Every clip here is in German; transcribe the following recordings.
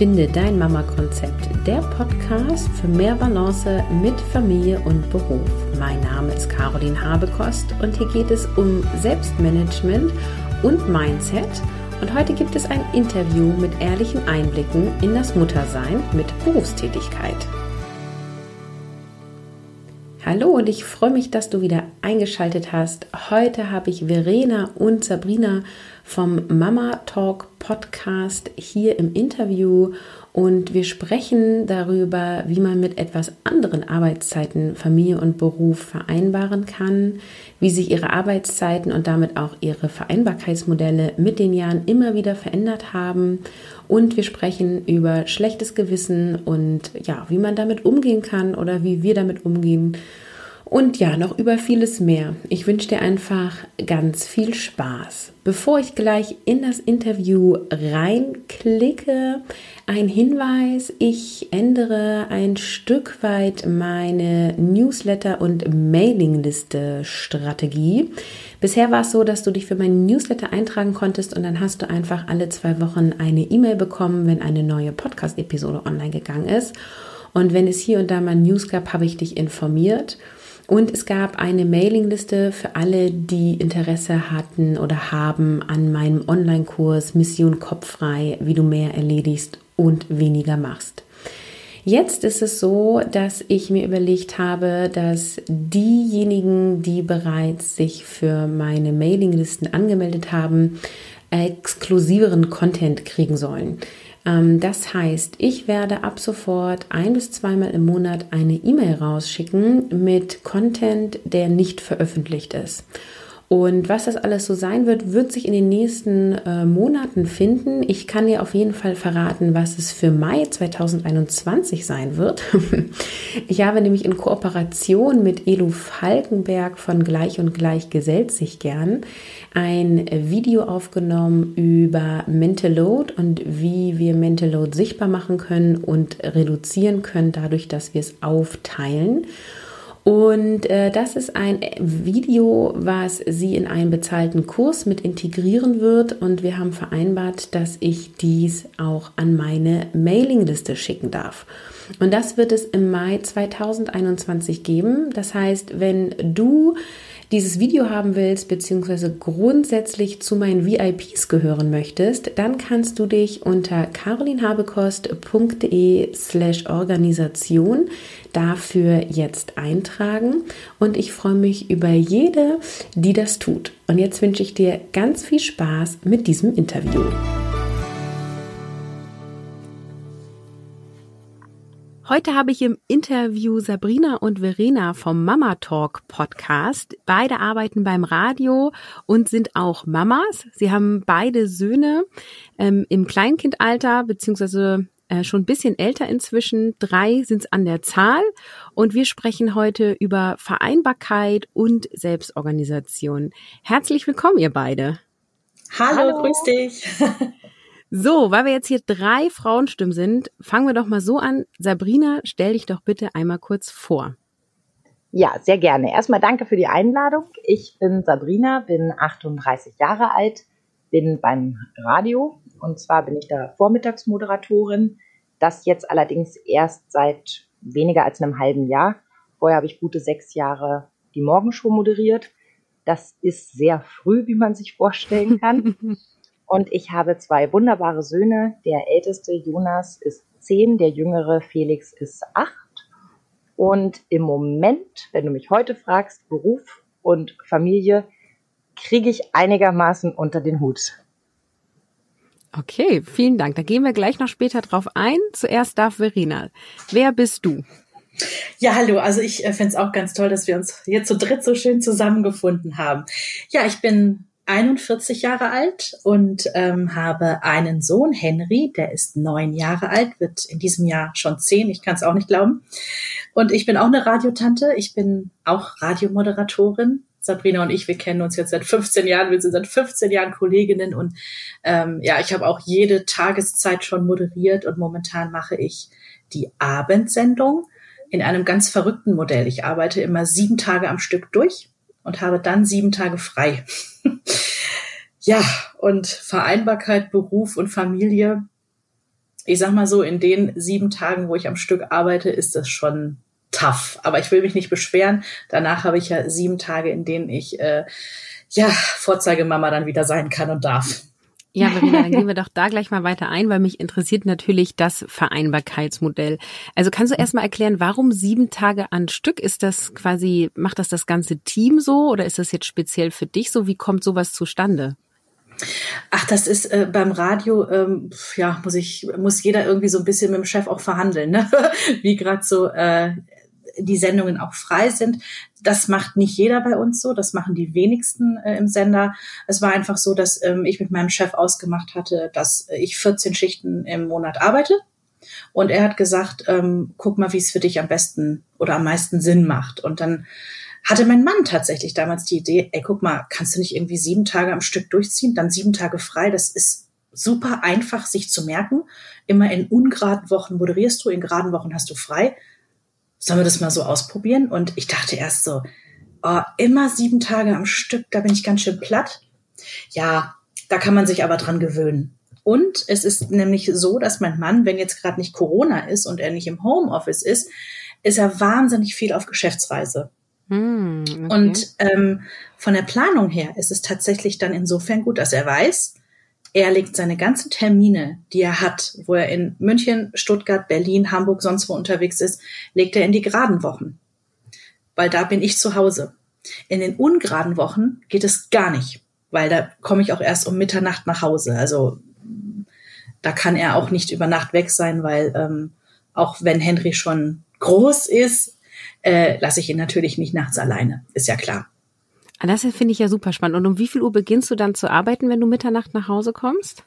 Finde dein Mama-Konzept, der Podcast für mehr Balance mit Familie und Beruf. Mein Name ist Caroline Habekost und hier geht es um Selbstmanagement und Mindset. Und heute gibt es ein Interview mit ehrlichen Einblicken in das Muttersein mit Berufstätigkeit. Hallo und ich freue mich, dass du wieder eingeschaltet hast. Heute habe ich Verena und Sabrina vom Mama Talk Podcast hier im Interview. Und wir sprechen darüber, wie man mit etwas anderen Arbeitszeiten Familie und Beruf vereinbaren kann, wie sich ihre Arbeitszeiten und damit auch ihre Vereinbarkeitsmodelle mit den Jahren immer wieder verändert haben. Und wir sprechen über schlechtes Gewissen und ja, wie man damit umgehen kann oder wie wir damit umgehen und ja, noch über vieles mehr. Ich wünsche dir einfach ganz viel Spaß. Bevor ich gleich in das Interview reinklicke, ein Hinweis, ich ändere ein Stück weit meine Newsletter- und Mailingliste-Strategie. Bisher war es so, dass du dich für meinen Newsletter eintragen konntest und dann hast du einfach alle zwei Wochen eine E-Mail bekommen, wenn eine neue Podcast-Episode online gegangen ist. Und wenn es hier und da mal News gab, habe ich dich informiert. Und es gab eine Mailingliste für alle, die Interesse hatten oder haben an meinem Online-Kurs Mission Kopffrei, wie du mehr erledigst und weniger machst. Jetzt ist es so, dass ich mir überlegt habe, dass diejenigen, die bereits sich für meine Mailinglisten angemeldet haben, exklusiveren Content kriegen sollen. Ähm, das heißt, ich werde ab sofort ein bis zweimal im Monat eine E-Mail rausschicken mit Content, der nicht veröffentlicht ist. Und was das alles so sein wird, wird sich in den nächsten äh, Monaten finden. Ich kann dir auf jeden Fall verraten, was es für Mai 2021 sein wird. ich habe nämlich in Kooperation mit Elu Falkenberg von Gleich und Gleich gesellt sich gern ein Video aufgenommen über Mental Load und wie wir Mental Load sichtbar machen können und reduzieren können, dadurch, dass wir es aufteilen. Und äh, das ist ein Video, was sie in einen bezahlten Kurs mit integrieren wird. Und wir haben vereinbart, dass ich dies auch an meine Mailingliste schicken darf. Und das wird es im Mai 2021 geben. Das heißt, wenn du dieses Video haben willst, beziehungsweise grundsätzlich zu meinen VIPs gehören möchtest, dann kannst du dich unter carolinhabekost.de slash Organisation dafür jetzt eintragen und ich freue mich über jede, die das tut. Und jetzt wünsche ich dir ganz viel Spaß mit diesem Interview. Heute habe ich im Interview Sabrina und Verena vom Mama Talk Podcast. Beide arbeiten beim Radio und sind auch Mamas. Sie haben beide Söhne ähm, im Kleinkindalter beziehungsweise äh, schon ein bisschen älter inzwischen. Drei sind es an der Zahl. Und wir sprechen heute über Vereinbarkeit und Selbstorganisation. Herzlich willkommen, ihr beide. Hallo, Hallo. grüß dich. So, weil wir jetzt hier drei Frauenstimmen sind, fangen wir doch mal so an. Sabrina, stell dich doch bitte einmal kurz vor. Ja, sehr gerne. Erstmal danke für die Einladung. Ich bin Sabrina, bin 38 Jahre alt, bin beim Radio und zwar bin ich da Vormittagsmoderatorin. Das jetzt allerdings erst seit weniger als einem halben Jahr. Vorher habe ich gute sechs Jahre die Morgenshow moderiert. Das ist sehr früh, wie man sich vorstellen kann. Und ich habe zwei wunderbare Söhne. Der älteste Jonas ist zehn, der jüngere Felix ist acht. Und im Moment, wenn du mich heute fragst, Beruf und Familie, kriege ich einigermaßen unter den Hut. Okay, vielen Dank. Da gehen wir gleich noch später drauf ein. Zuerst darf Verena. Wer bist du? Ja, hallo. Also ich äh, finde es auch ganz toll, dass wir uns jetzt zu dritt so schön zusammengefunden haben. Ja, ich bin 41 Jahre alt und ähm, habe einen Sohn, Henry, der ist neun Jahre alt, wird in diesem Jahr schon zehn, ich kann es auch nicht glauben. Und ich bin auch eine Radiotante, ich bin auch Radiomoderatorin. Sabrina und ich, wir kennen uns jetzt seit 15 Jahren, wir sind seit 15 Jahren Kolleginnen und ähm, ja, ich habe auch jede Tageszeit schon moderiert und momentan mache ich die Abendsendung in einem ganz verrückten Modell. Ich arbeite immer sieben Tage am Stück durch und habe dann sieben Tage frei. ja, und Vereinbarkeit, Beruf und Familie, ich sag mal so, in den sieben Tagen, wo ich am Stück arbeite, ist das schon tough. Aber ich will mich nicht beschweren. Danach habe ich ja sieben Tage, in denen ich äh, ja Vorzeigemama dann wieder sein kann und darf. Ja, Verena, dann gehen wir doch da gleich mal weiter ein, weil mich interessiert natürlich das Vereinbarkeitsmodell. Also kannst du erstmal erklären, warum sieben Tage an Stück? Ist das quasi, macht das das ganze Team so oder ist das jetzt speziell für dich so? Wie kommt sowas zustande? Ach, das ist äh, beim Radio, ähm, ja, muss ich, muss jeder irgendwie so ein bisschen mit dem Chef auch verhandeln, ne? wie gerade so äh, die Sendungen auch frei sind. Das macht nicht jeder bei uns so, das machen die wenigsten äh, im Sender. Es war einfach so, dass ähm, ich mit meinem Chef ausgemacht hatte, dass ich 14 Schichten im Monat arbeite. Und er hat gesagt, ähm, guck mal, wie es für dich am besten oder am meisten Sinn macht. Und dann hatte mein Mann tatsächlich damals die Idee, ey, guck mal, kannst du nicht irgendwie sieben Tage am Stück durchziehen, dann sieben Tage frei, das ist super einfach sich zu merken. Immer in ungeraden Wochen moderierst du, in geraden Wochen hast du frei. Sollen wir das mal so ausprobieren? Und ich dachte erst so, oh, immer sieben Tage am Stück, da bin ich ganz schön platt. Ja, da kann man sich aber dran gewöhnen. Und es ist nämlich so, dass mein Mann, wenn jetzt gerade nicht Corona ist und er nicht im Homeoffice ist, ist er wahnsinnig viel auf Geschäftsreise. Hm, okay. Und ähm, von der Planung her ist es tatsächlich dann insofern gut, dass er weiß, er legt seine ganzen Termine, die er hat, wo er in München, Stuttgart, Berlin, Hamburg, sonst wo unterwegs ist, legt er in die geraden Wochen. Weil da bin ich zu Hause. In den ungeraden Wochen geht es gar nicht, weil da komme ich auch erst um Mitternacht nach Hause. Also da kann er auch nicht über Nacht weg sein, weil ähm, auch wenn Henry schon groß ist, äh, lasse ich ihn natürlich nicht nachts alleine. Ist ja klar. Ah, das finde ich ja super spannend. Und um wie viel Uhr beginnst du dann zu arbeiten, wenn du Mitternacht nach Hause kommst?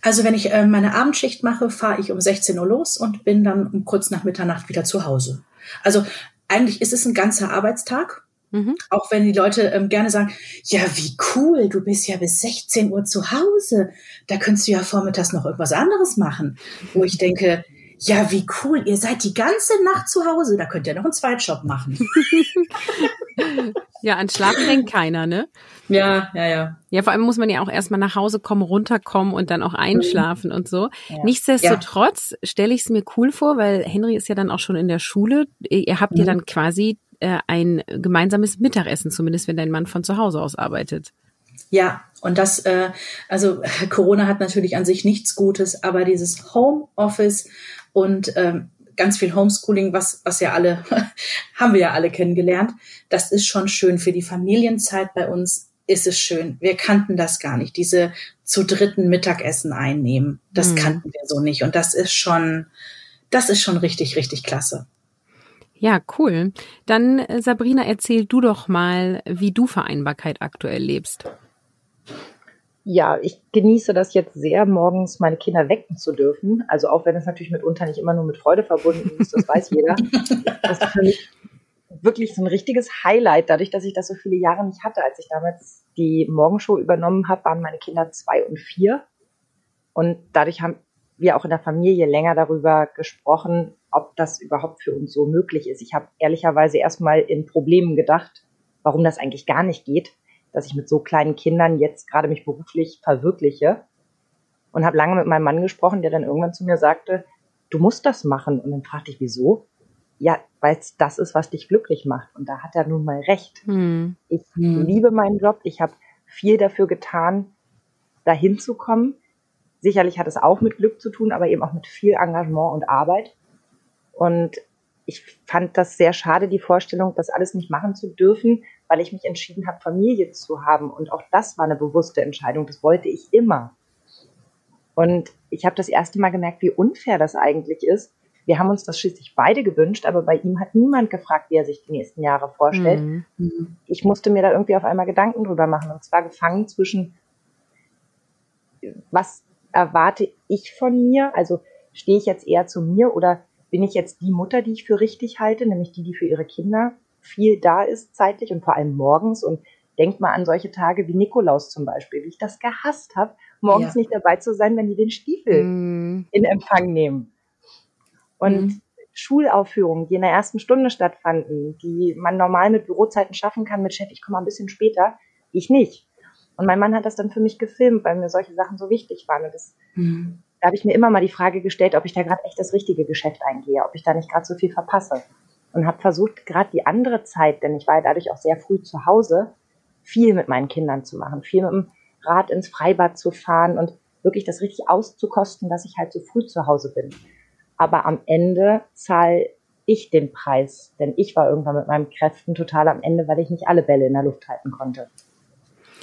Also wenn ich äh, meine Abendschicht mache, fahre ich um 16 Uhr los und bin dann um kurz nach Mitternacht wieder zu Hause. Also eigentlich ist es ein ganzer Arbeitstag. Mhm. Auch wenn die Leute ähm, gerne sagen, ja, wie cool, du bist ja bis 16 Uhr zu Hause. Da könntest du ja vormittags noch irgendwas anderes machen. Wo ich denke, ja, wie cool, ihr seid die ganze Nacht zu Hause, da könnt ihr noch einen Zweitjob machen. ja, an Schlafen denkt keiner, ne? Ja, ja, ja. Ja, vor allem muss man ja auch erstmal nach Hause kommen, runterkommen und dann auch einschlafen mhm. und so. Ja. Nichtsdestotrotz ja. stelle ich es mir cool vor, weil Henry ist ja dann auch schon in der Schule. Ihr habt mhm. ja dann quasi äh, ein gemeinsames Mittagessen, zumindest wenn dein Mann von zu Hause aus arbeitet. Ja, und das, äh, also Corona hat natürlich an sich nichts Gutes, aber dieses Homeoffice und ähm, ganz viel Homeschooling, was, was ja alle, haben wir ja alle kennengelernt, das ist schon schön. Für die Familienzeit bei uns ist es schön. Wir kannten das gar nicht. Diese zu dritten Mittagessen einnehmen, das mhm. kannten wir so nicht. Und das ist schon, das ist schon richtig, richtig klasse. Ja, cool. Dann, äh, Sabrina, erzähl du doch mal, wie du Vereinbarkeit aktuell lebst ja, ich genieße das jetzt sehr, morgens meine Kinder wecken zu dürfen. Also auch wenn es natürlich mitunter nicht immer nur mit Freude verbunden ist, das weiß jeder. Das ist für mich wirklich so ein richtiges Highlight, dadurch, dass ich das so viele Jahre nicht hatte. Als ich damals die Morgenshow übernommen habe, waren meine Kinder zwei und vier. Und dadurch haben wir auch in der Familie länger darüber gesprochen, ob das überhaupt für uns so möglich ist. Ich habe ehrlicherweise erstmal in Problemen gedacht, warum das eigentlich gar nicht geht dass ich mit so kleinen Kindern jetzt gerade mich beruflich verwirkliche. Und habe lange mit meinem Mann gesprochen, der dann irgendwann zu mir sagte, du musst das machen. Und dann fragte ich, wieso? Ja, weil es das ist, was dich glücklich macht. Und da hat er nun mal recht. Hm. Ich hm. liebe meinen Job. Ich habe viel dafür getan, dahin zu kommen. Sicherlich hat es auch mit Glück zu tun, aber eben auch mit viel Engagement und Arbeit. Und ich fand das sehr schade, die Vorstellung, das alles nicht machen zu dürfen, weil ich mich entschieden habe, Familie zu haben. Und auch das war eine bewusste Entscheidung. Das wollte ich immer. Und ich habe das erste Mal gemerkt, wie unfair das eigentlich ist. Wir haben uns das schließlich beide gewünscht, aber bei ihm hat niemand gefragt, wie er sich die nächsten Jahre vorstellt. Mhm. Ich musste mir da irgendwie auf einmal Gedanken drüber machen. Und zwar gefangen zwischen, was erwarte ich von mir? Also stehe ich jetzt eher zu mir oder bin ich jetzt die Mutter, die ich für richtig halte, nämlich die, die für ihre Kinder viel da ist zeitlich und vor allem morgens und denkt mal an solche Tage wie Nikolaus zum Beispiel, wie ich das gehasst habe, morgens ja. nicht dabei zu sein, wenn die den Stiefel mm. in Empfang nehmen. Und mm. Schulaufführungen, die in der ersten Stunde stattfanden, die man normal mit Bürozeiten schaffen kann, mit Chef, ich komme ein bisschen später, ich nicht. Und mein Mann hat das dann für mich gefilmt, weil mir solche Sachen so wichtig waren. Und das mm da habe ich mir immer mal die Frage gestellt, ob ich da gerade echt das richtige Geschäft eingehe, ob ich da nicht gerade so viel verpasse. Und habe versucht, gerade die andere Zeit, denn ich war ja dadurch auch sehr früh zu Hause, viel mit meinen Kindern zu machen, viel mit dem Rad ins Freibad zu fahren und wirklich das richtig auszukosten, dass ich halt so früh zu Hause bin. Aber am Ende zahle ich den Preis, denn ich war irgendwann mit meinen Kräften total am Ende, weil ich nicht alle Bälle in der Luft halten konnte.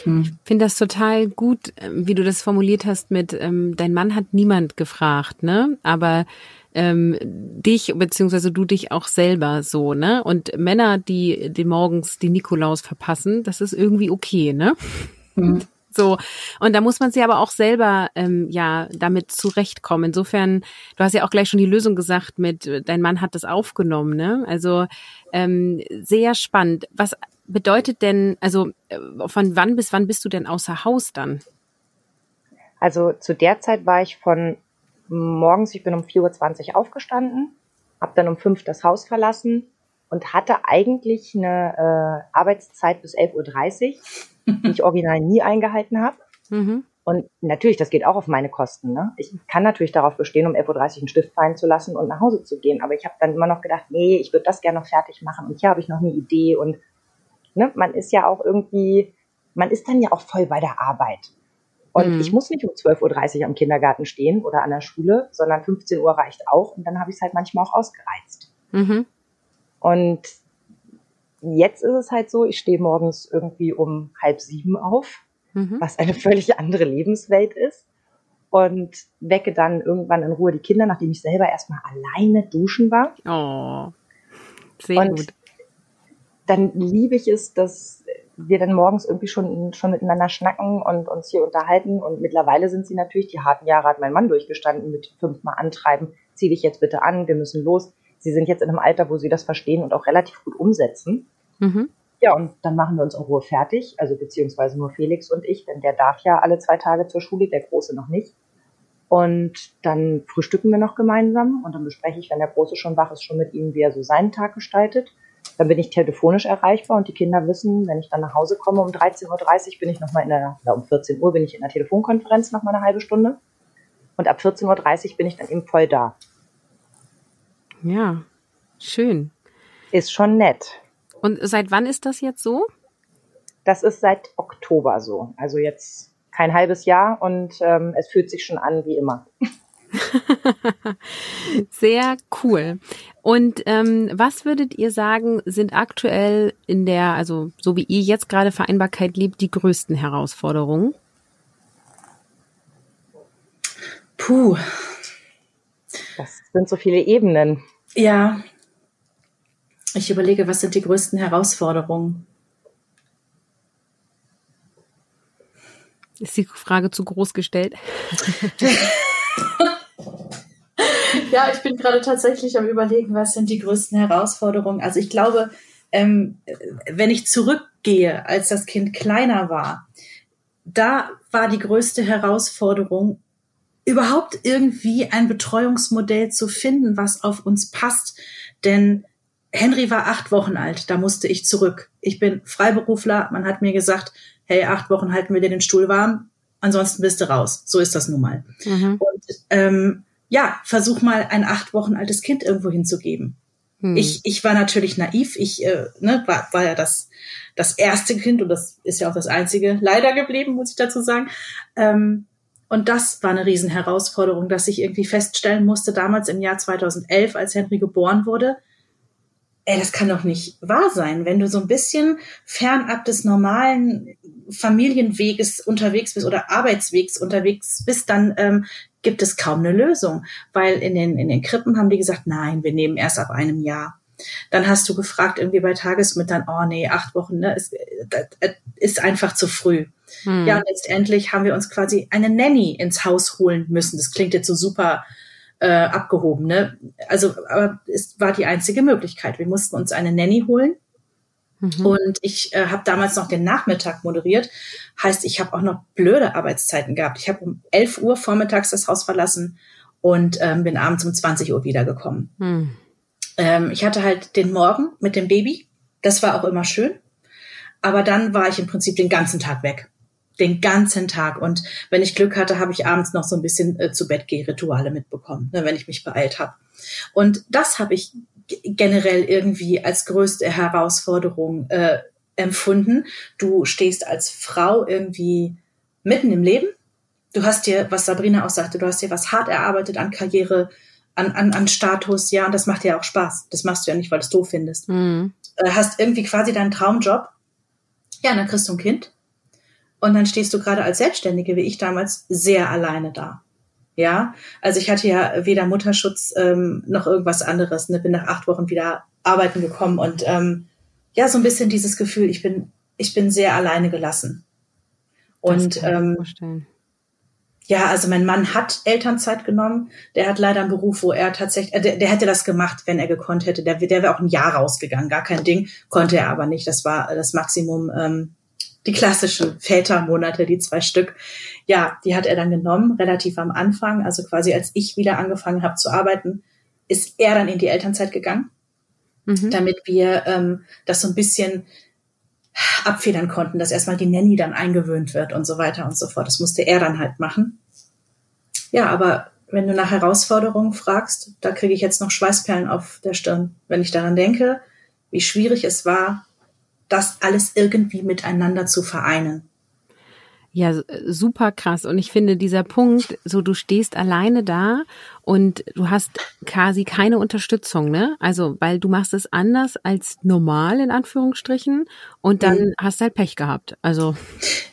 Hm. Ich finde das total gut, ähm, wie du das formuliert hast mit, ähm, dein Mann hat niemand gefragt, ne? Aber ähm, dich beziehungsweise du dich auch selber so, ne? Und Männer, die die morgens die Nikolaus verpassen, das ist irgendwie okay, ne? Mhm. So, und da muss man sich aber auch selber ähm, ja damit zurechtkommen. Insofern, du hast ja auch gleich schon die Lösung gesagt mit, dein Mann hat das aufgenommen, ne? Also ähm, sehr spannend. Was bedeutet denn, also äh, von wann bis wann bist du denn außer Haus dann? Also zu der Zeit war ich von morgens, ich bin um 4.20 Uhr aufgestanden, habe dann um 5 das Haus verlassen und hatte eigentlich eine äh, Arbeitszeit bis 11.30 Uhr, die ich original nie eingehalten habe. Mhm. Und natürlich, das geht auch auf meine Kosten. Ne? Ich kann natürlich darauf bestehen, um 11.30 Uhr einen Stift fallen zu lassen und nach Hause zu gehen. Aber ich habe dann immer noch gedacht, nee, ich würde das gerne noch fertig machen. Und hier habe ich noch eine Idee. Und ne, man ist ja auch irgendwie, man ist dann ja auch voll bei der Arbeit. Und mhm. ich muss nicht um 12.30 Uhr am Kindergarten stehen oder an der Schule, sondern 15 Uhr reicht auch. Und dann habe ich es halt manchmal auch ausgereizt. Mhm. Und jetzt ist es halt so, ich stehe morgens irgendwie um halb sieben auf, mhm. was eine völlig andere Lebenswelt ist. Und wecke dann irgendwann in Ruhe die Kinder, nachdem ich selber erstmal alleine duschen war. Oh, sehr und gut. Dann liebe ich es, dass wir dann morgens irgendwie schon, schon miteinander schnacken und uns hier unterhalten. Und mittlerweile sind sie natürlich, die harten Jahre hat mein Mann durchgestanden mit fünfmal antreiben, zieh dich jetzt bitte an, wir müssen los. Sie sind jetzt in einem Alter, wo sie das verstehen und auch relativ gut umsetzen. Mhm. Ja, und dann machen wir uns in Ruhe fertig, also beziehungsweise nur Felix und ich, denn der darf ja alle zwei Tage zur Schule, der Große noch nicht. Und dann frühstücken wir noch gemeinsam und dann bespreche ich, wenn der Große schon wach ist, schon mit ihm, wie er so seinen Tag gestaltet. Dann bin ich telefonisch erreichbar und die Kinder wissen, wenn ich dann nach Hause komme um 13.30 Uhr, bin ich nochmal in der, oder um 14 Uhr bin ich in der Telefonkonferenz noch mal eine halbe Stunde. Und ab 14.30 Uhr bin ich dann eben voll da. Ja, schön. Ist schon nett. Und seit wann ist das jetzt so? Das ist seit Oktober so. Also jetzt kein halbes Jahr und ähm, es fühlt sich schon an wie immer. Sehr cool. Und ähm, was würdet ihr sagen, sind aktuell in der, also so wie ihr jetzt gerade Vereinbarkeit liebt, die größten Herausforderungen? Puh. Das sind so viele Ebenen. Ja. Ich überlege, was sind die größten Herausforderungen? Ist die Frage zu groß gestellt? ja, ich bin gerade tatsächlich am Überlegen, was sind die größten Herausforderungen. Also ich glaube, ähm, wenn ich zurückgehe, als das Kind kleiner war, da war die größte Herausforderung, überhaupt irgendwie ein Betreuungsmodell zu finden, was auf uns passt. Denn Henry war acht Wochen alt, da musste ich zurück. Ich bin Freiberufler, man hat mir gesagt, hey, acht Wochen halten wir dir den Stuhl warm, ansonsten bist du raus. So ist das nun mal. Mhm. Und ähm, ja, versuch mal ein acht Wochen altes Kind irgendwo hinzugeben. Hm. Ich, ich war natürlich naiv. Ich äh, ne, war, war ja das, das erste Kind und das ist ja auch das einzige leider geblieben, muss ich dazu sagen. Ähm, und das war eine Riesenherausforderung, dass ich irgendwie feststellen musste, damals im Jahr 2011, als Henry geboren wurde, ey, das kann doch nicht wahr sein, wenn du so ein bisschen fernab des normalen Familienweges unterwegs bist oder Arbeitswegs unterwegs bist, dann ähm, gibt es kaum eine Lösung, weil in den, in den Krippen haben die gesagt, nein, wir nehmen erst ab einem Jahr. Dann hast du gefragt irgendwie bei Tagesmüttern, oh nee, acht Wochen, ne, ist, das, ist einfach zu früh. Hm. Ja, und letztendlich haben wir uns quasi eine Nanny ins Haus holen müssen. Das klingt jetzt so super äh, abgehoben, ne? Also, aber es war die einzige Möglichkeit. Wir mussten uns eine Nanny holen. Mhm. Und ich äh, habe damals noch den Nachmittag moderiert. Heißt, ich habe auch noch blöde Arbeitszeiten gehabt. Ich habe um 11 Uhr vormittags das Haus verlassen und ähm, bin abends um 20 Uhr wiedergekommen. Mhm. Ähm, ich hatte halt den Morgen mit dem Baby. Das war auch immer schön. Aber dann war ich im Prinzip den ganzen Tag weg. Den ganzen Tag. Und wenn ich Glück hatte, habe ich abends noch so ein bisschen äh, zu Bett geh Rituale mitbekommen, ne, wenn ich mich beeilt habe. Und das habe ich generell irgendwie als größte Herausforderung äh, empfunden. Du stehst als Frau irgendwie mitten im Leben. Du hast dir, was Sabrina auch sagte, du hast dir was hart erarbeitet an Karriere, an, an, an Status, ja, und das macht dir auch Spaß. Das machst du ja nicht, weil du es doof findest. Mhm. Äh, hast irgendwie quasi deinen Traumjob. Ja, und dann kriegst du ein Kind. Und dann stehst du gerade als Selbstständige, wie ich damals, sehr alleine da. Ja, also ich hatte ja weder Mutterschutz ähm, noch irgendwas anderes. Ne? Bin nach acht Wochen wieder arbeiten gekommen und ähm, ja, so ein bisschen dieses Gefühl, ich bin, ich bin sehr alleine gelassen. Und ähm, ja, also mein Mann hat Elternzeit genommen. Der hat leider einen Beruf, wo er tatsächlich, äh, der, der hätte das gemacht, wenn er gekonnt hätte. Der, der wäre auch ein Jahr rausgegangen, gar kein Ding. Konnte er aber nicht. Das war das Maximum. Ähm, die klassischen Vätermonate, die zwei Stück. Ja, die hat er dann genommen, relativ am Anfang. Also quasi als ich wieder angefangen habe zu arbeiten, ist er dann in die Elternzeit gegangen, mhm. damit wir ähm, das so ein bisschen abfedern konnten, dass erstmal die Nanny dann eingewöhnt wird und so weiter und so fort. Das musste er dann halt machen. Ja, aber wenn du nach Herausforderungen fragst, da kriege ich jetzt noch Schweißperlen auf der Stirn, wenn ich daran denke, wie schwierig es war, das alles irgendwie miteinander zu vereinen. Ja, super krass. Und ich finde dieser Punkt, so du stehst alleine da und du hast quasi keine Unterstützung, ne? Also, weil du machst es anders als normal, in Anführungsstrichen, und dann mhm. hast halt Pech gehabt. Also.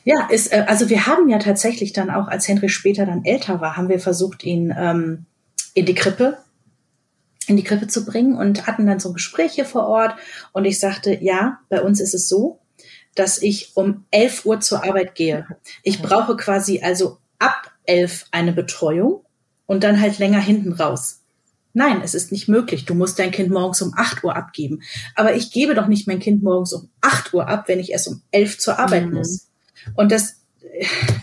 Ja, ist, äh, also wir haben ja tatsächlich dann auch, als Henry später dann älter war, haben wir versucht, ihn ähm, in die Krippe in die Krippe zu bringen und hatten dann so Gespräche vor Ort und ich sagte, ja, bei uns ist es so, dass ich um 11 Uhr zur Arbeit gehe. Ich brauche quasi also ab 11 eine Betreuung und dann halt länger hinten raus. Nein, es ist nicht möglich. Du musst dein Kind morgens um 8 Uhr abgeben. Aber ich gebe doch nicht mein Kind morgens um 8 Uhr ab, wenn ich erst um 11 zur Arbeit mhm. muss. Und das,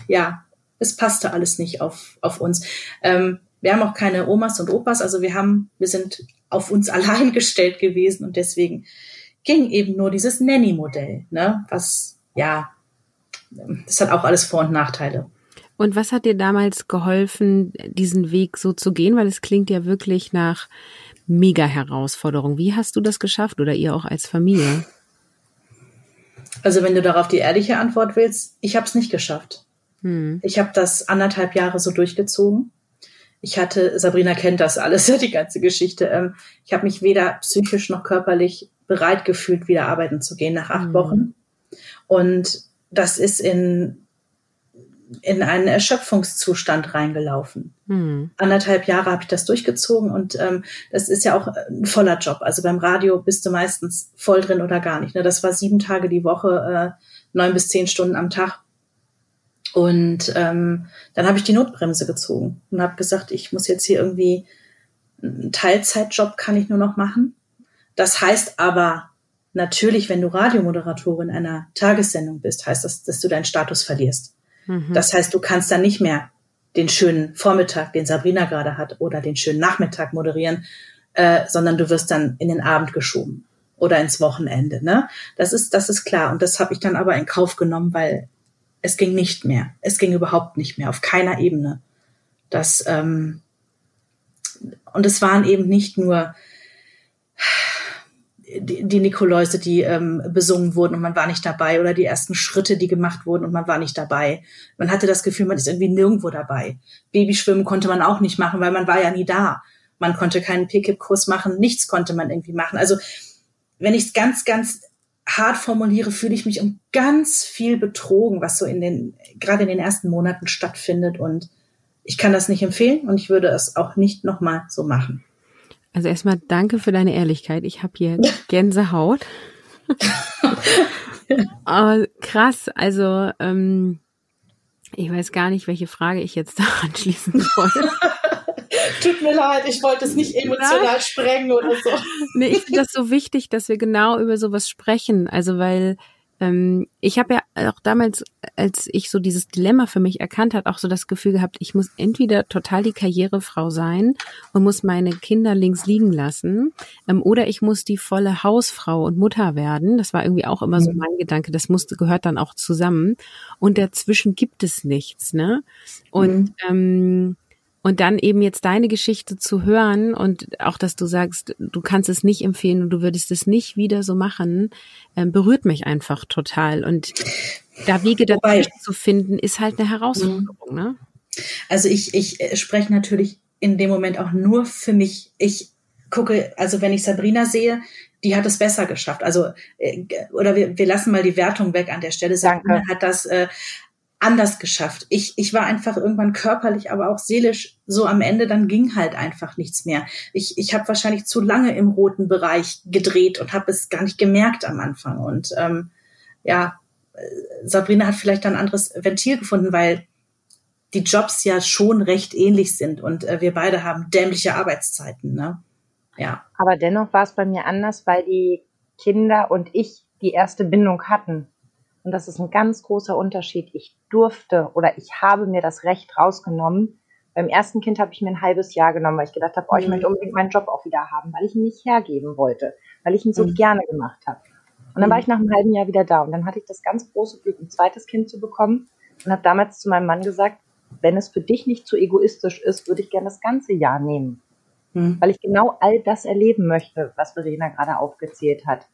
ja, es passte alles nicht auf, auf uns. Ähm, wir haben auch keine Omas und Opas, also wir haben, wir sind auf uns allein gestellt gewesen und deswegen ging eben nur dieses Nanny-Modell, ne? Was, ja, das hat auch alles Vor- und Nachteile. Und was hat dir damals geholfen, diesen Weg so zu gehen? Weil es klingt ja wirklich nach mega Herausforderung. Wie hast du das geschafft oder ihr auch als Familie? Also wenn du darauf die ehrliche Antwort willst, ich habe es nicht geschafft. Hm. Ich habe das anderthalb Jahre so durchgezogen. Ich hatte, Sabrina kennt das alles, die ganze Geschichte. Ähm, ich habe mich weder psychisch noch körperlich bereit gefühlt, wieder arbeiten zu gehen nach acht mhm. Wochen. Und das ist in, in einen Erschöpfungszustand reingelaufen. Mhm. Anderthalb Jahre habe ich das durchgezogen und ähm, das ist ja auch ein voller Job. Also beim Radio bist du meistens voll drin oder gar nicht. Ne? Das war sieben Tage die Woche, äh, neun bis zehn Stunden am Tag. Und ähm, dann habe ich die Notbremse gezogen und habe gesagt, ich muss jetzt hier irgendwie einen Teilzeitjob kann ich nur noch machen. Das heißt aber natürlich, wenn du Radiomoderatorin einer Tagessendung bist, heißt das, dass du deinen Status verlierst. Mhm. Das heißt, du kannst dann nicht mehr den schönen Vormittag, den Sabrina gerade hat, oder den schönen Nachmittag moderieren, äh, sondern du wirst dann in den Abend geschoben oder ins Wochenende. Ne? Das ist das ist klar und das habe ich dann aber in Kauf genommen, weil es ging nicht mehr. Es ging überhaupt nicht mehr, auf keiner Ebene. Das, ähm, und es waren eben nicht nur die, die Nikoläuse, die ähm, besungen wurden und man war nicht dabei oder die ersten Schritte, die gemacht wurden und man war nicht dabei. Man hatte das Gefühl, man ist irgendwie nirgendwo dabei. Babyschwimmen konnte man auch nicht machen, weil man war ja nie da. Man konnte keinen Pick-up-Kurs machen, nichts konnte man irgendwie machen. Also wenn ich es ganz, ganz hart formuliere, fühle ich mich um ganz viel betrogen, was so in den, gerade in den ersten Monaten stattfindet. Und ich kann das nicht empfehlen und ich würde es auch nicht nochmal so machen. Also erstmal danke für deine Ehrlichkeit. Ich habe hier Gänsehaut. Aber krass, also ähm, ich weiß gar nicht, welche Frage ich jetzt da anschließen soll. Tut mir leid, ich wollte es nicht emotional sprengen oder so. Nee, ich finde das so wichtig, dass wir genau über sowas sprechen. Also weil ähm, ich habe ja auch damals, als ich so dieses Dilemma für mich erkannt hat, auch so das Gefühl gehabt, ich muss entweder total die Karrierefrau sein und muss meine Kinder links liegen lassen, ähm, oder ich muss die volle Hausfrau und Mutter werden. Das war irgendwie auch immer so mhm. mein Gedanke. Das musste gehört dann auch zusammen. Und dazwischen gibt es nichts, ne? Und mhm. ähm, und dann eben jetzt deine Geschichte zu hören und auch, dass du sagst, du kannst es nicht empfehlen und du würdest es nicht wieder so machen, äh, berührt mich einfach total. Und da Wege dazwischen zu finden, ist halt eine Herausforderung. Mhm. Ne? Also ich, ich äh, spreche natürlich in dem Moment auch nur für mich. Ich gucke, also wenn ich Sabrina sehe, die hat es besser geschafft. Also, äh, oder wir, wir lassen mal die Wertung weg an der Stelle. Sabrina Danke. hat das äh, anders geschafft. Ich, ich war einfach irgendwann körperlich, aber auch seelisch so am Ende, dann ging halt einfach nichts mehr. Ich, ich habe wahrscheinlich zu lange im roten Bereich gedreht und habe es gar nicht gemerkt am Anfang. Und ähm, ja, äh, Sabrina hat vielleicht ein anderes Ventil gefunden, weil die Jobs ja schon recht ähnlich sind und äh, wir beide haben dämliche Arbeitszeiten. Ne? Ja. Aber dennoch war es bei mir anders, weil die Kinder und ich die erste Bindung hatten. Und das ist ein ganz großer Unterschied. Ich durfte oder ich habe mir das Recht rausgenommen. Beim ersten Kind habe ich mir ein halbes Jahr genommen, weil ich gedacht habe, oh, ich mhm. möchte unbedingt meinen Job auch wieder haben, weil ich ihn nicht hergeben wollte, weil ich ihn so mhm. gerne gemacht habe. Und dann war ich nach einem halben Jahr wieder da und dann hatte ich das ganz große Glück, ein zweites Kind zu bekommen und habe damals zu meinem Mann gesagt, wenn es für dich nicht zu egoistisch ist, würde ich gerne das ganze Jahr nehmen. Mhm. Weil ich genau all das erleben möchte, was Verena gerade aufgezählt hat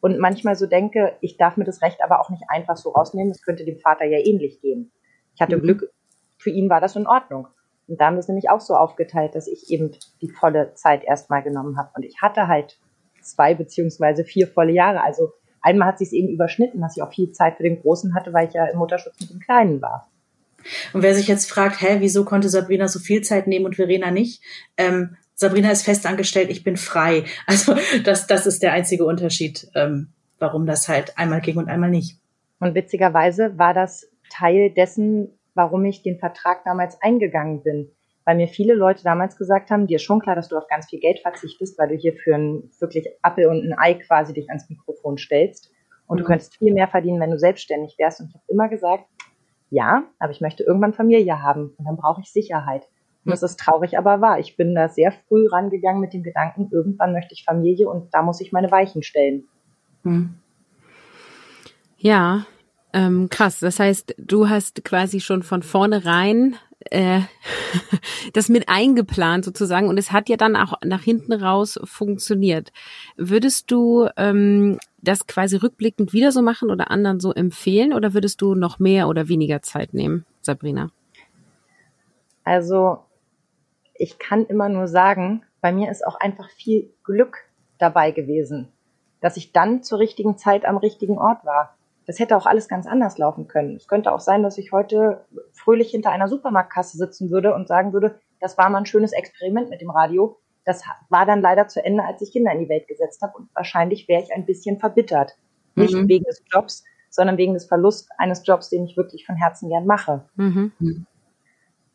und manchmal so denke, ich darf mir das Recht aber auch nicht einfach so rausnehmen, es könnte dem Vater ja ähnlich gehen. Ich hatte mhm. Glück, für ihn war das in Ordnung. Und da haben wir es nämlich auch so aufgeteilt, dass ich eben die volle Zeit erstmal genommen habe. Und ich hatte halt zwei beziehungsweise vier volle Jahre. Also einmal hat sich es eben überschnitten, dass ich auch viel Zeit für den Großen hatte, weil ich ja im Mutterschutz mit dem Kleinen war. Und wer sich jetzt fragt, hä, wieso konnte Sabrina so viel Zeit nehmen und Verena nicht? Ähm, Sabrina ist festangestellt, ich bin frei. Also das, das ist der einzige Unterschied, ähm, warum das halt einmal ging und einmal nicht. Und witzigerweise war das Teil dessen, warum ich den Vertrag damals eingegangen bin. Weil mir viele Leute damals gesagt haben, dir ist schon klar, dass du auf ganz viel Geld verzichtest, weil du hier für ein wirklich Appel und ein Ei quasi dich ans Mikrofon stellst. Und mhm. du könntest viel mehr verdienen, wenn du selbstständig wärst. Und ich habe immer gesagt, ja, aber ich möchte irgendwann Familie haben und dann brauche ich Sicherheit. Und das ist traurig, aber wahr. Ich bin da sehr früh rangegangen mit dem Gedanken, irgendwann möchte ich Familie und da muss ich meine Weichen stellen. Hm. Ja, ähm, krass. Das heißt, du hast quasi schon von vornherein äh, das mit eingeplant sozusagen und es hat ja dann auch nach hinten raus funktioniert. Würdest du ähm, das quasi rückblickend wieder so machen oder anderen so empfehlen oder würdest du noch mehr oder weniger Zeit nehmen, Sabrina? Also ich kann immer nur sagen, bei mir ist auch einfach viel Glück dabei gewesen, dass ich dann zur richtigen Zeit am richtigen Ort war. Das hätte auch alles ganz anders laufen können. Es könnte auch sein, dass ich heute fröhlich hinter einer Supermarktkasse sitzen würde und sagen würde, das war mal ein schönes Experiment mit dem Radio. Das war dann leider zu Ende, als ich Kinder in die Welt gesetzt habe und wahrscheinlich wäre ich ein bisschen verbittert. Nicht mhm. wegen des Jobs, sondern wegen des Verlusts eines Jobs, den ich wirklich von Herzen gern mache. Mhm.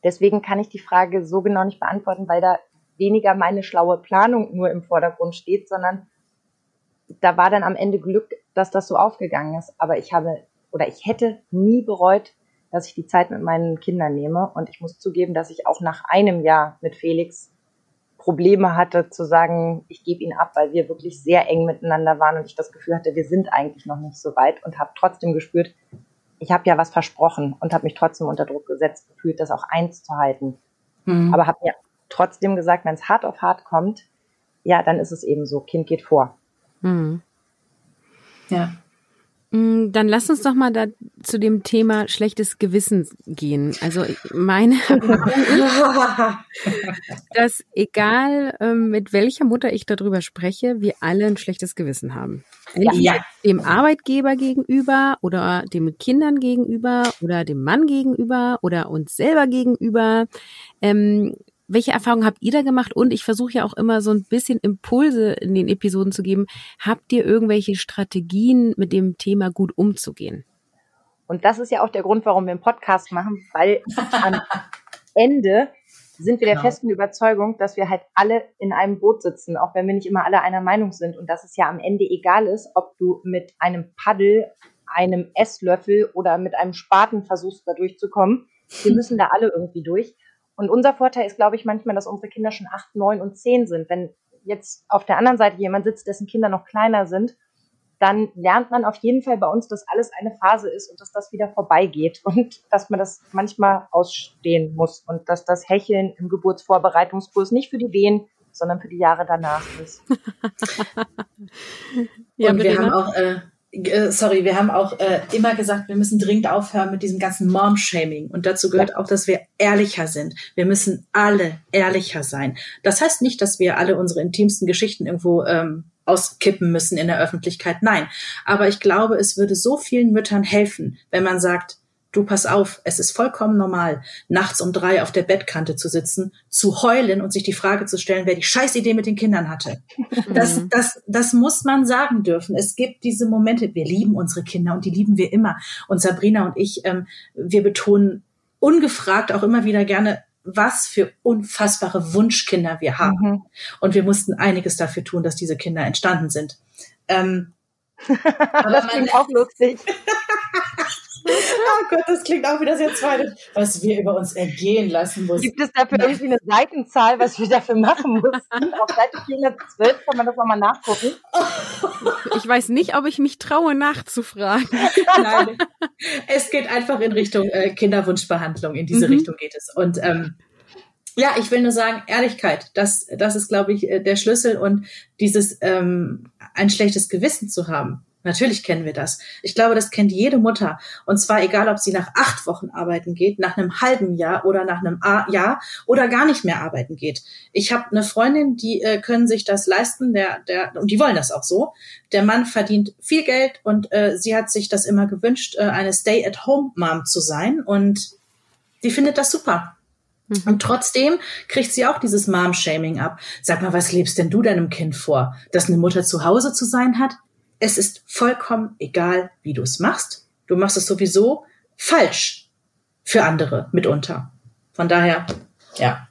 Deswegen kann ich die Frage so genau nicht beantworten, weil da weniger meine schlaue Planung nur im Vordergrund steht, sondern da war dann am Ende Glück, dass das so aufgegangen ist. Aber ich habe oder ich hätte nie bereut, dass ich die Zeit mit meinen Kindern nehme. Und ich muss zugeben, dass ich auch nach einem Jahr mit Felix Probleme hatte zu sagen, ich gebe ihn ab, weil wir wirklich sehr eng miteinander waren und ich das Gefühl hatte, wir sind eigentlich noch nicht so weit und habe trotzdem gespürt, ich habe ja was versprochen und habe mich trotzdem unter Druck gesetzt gefühlt, das auch eins zu halten. Mhm. Aber habe mir trotzdem gesagt, wenn es hart auf hart kommt, ja, dann ist es eben so, Kind geht vor. Mhm. Ja. Mm, dann lass uns doch mal da zu dem Thema schlechtes Gewissen gehen. Also meine, dass egal ähm, mit welcher Mutter ich darüber spreche, wir alle ein schlechtes Gewissen haben. Ja. Dem Arbeitgeber gegenüber oder dem Kindern gegenüber oder dem Mann gegenüber oder uns selber gegenüber. Ähm, welche Erfahrungen habt ihr da gemacht? Und ich versuche ja auch immer so ein bisschen Impulse in den Episoden zu geben. Habt ihr irgendwelche Strategien, mit dem Thema gut umzugehen? Und das ist ja auch der Grund, warum wir einen Podcast machen, weil am Ende sind wir der genau. festen Überzeugung, dass wir halt alle in einem Boot sitzen, auch wenn wir nicht immer alle einer Meinung sind und dass es ja am Ende egal ist, ob du mit einem Paddel einem Esslöffel oder mit einem Spaten versuchst, da durchzukommen. Wir müssen da alle irgendwie durch. Und unser Vorteil ist, glaube ich, manchmal, dass unsere Kinder schon acht, neun und zehn sind. Wenn jetzt auf der anderen Seite jemand sitzt, dessen Kinder noch kleiner sind, dann lernt man auf jeden Fall bei uns, dass alles eine Phase ist und dass das wieder vorbeigeht und dass man das manchmal ausstehen muss und dass das Hecheln im Geburtsvorbereitungskurs nicht für die Wehen, sondern für die Jahre danach ist. ja, und wir haben auch äh, äh, sorry, wir haben auch äh, immer gesagt, wir müssen dringend aufhören mit diesem ganzen Mom-Shaming. Und dazu gehört auch, dass wir ehrlicher sind. Wir müssen alle ehrlicher sein. Das heißt nicht, dass wir alle unsere intimsten Geschichten irgendwo ähm, auskippen müssen in der Öffentlichkeit. Nein. Aber ich glaube, es würde so vielen Müttern helfen, wenn man sagt, du pass auf, es ist vollkommen normal, nachts um drei auf der Bettkante zu sitzen, zu heulen und sich die Frage zu stellen, wer die Scheißidee mit den Kindern hatte. Das, mhm. das, das muss man sagen dürfen. Es gibt diese Momente, wir lieben unsere Kinder und die lieben wir immer. Und Sabrina und ich, ähm, wir betonen ungefragt auch immer wieder gerne, was für unfassbare Wunschkinder wir haben. Mhm. Und wir mussten einiges dafür tun, dass diese Kinder entstanden sind. Ähm, das klingt auch lustig. oh Gott, das klingt auch wieder sehr zweitig, was wir über uns ergehen lassen mussten. Gibt es dafür irgendwie eine Seitenzahl, was wir dafür machen mussten? Auf Seite 412 kann man das nochmal nachgucken. Ich weiß nicht, ob ich mich traue, nachzufragen. Nein, es geht einfach in Richtung äh, Kinderwunschbehandlung. In diese mhm. Richtung geht es. Und ähm, ja, ich will nur sagen, Ehrlichkeit, das, das ist, glaube ich, äh, der Schlüssel und dieses ähm, ein schlechtes Gewissen zu haben Natürlich kennen wir das. Ich glaube, das kennt jede Mutter. Und zwar egal, ob sie nach acht Wochen arbeiten geht, nach einem halben Jahr oder nach einem Jahr oder gar nicht mehr arbeiten geht. Ich habe eine Freundin, die äh, können sich das leisten, der, der, und die wollen das auch so. Der Mann verdient viel Geld und äh, sie hat sich das immer gewünscht, äh, eine Stay-at-home-Mom zu sein. Und die findet das super. Mhm. Und trotzdem kriegt sie auch dieses Mom-Shaming ab. Sag mal, was lebst denn du deinem Kind vor? Dass eine Mutter zu Hause zu sein hat? Es ist vollkommen egal, wie du es machst. Du machst es sowieso falsch für andere mitunter. Von daher, ja.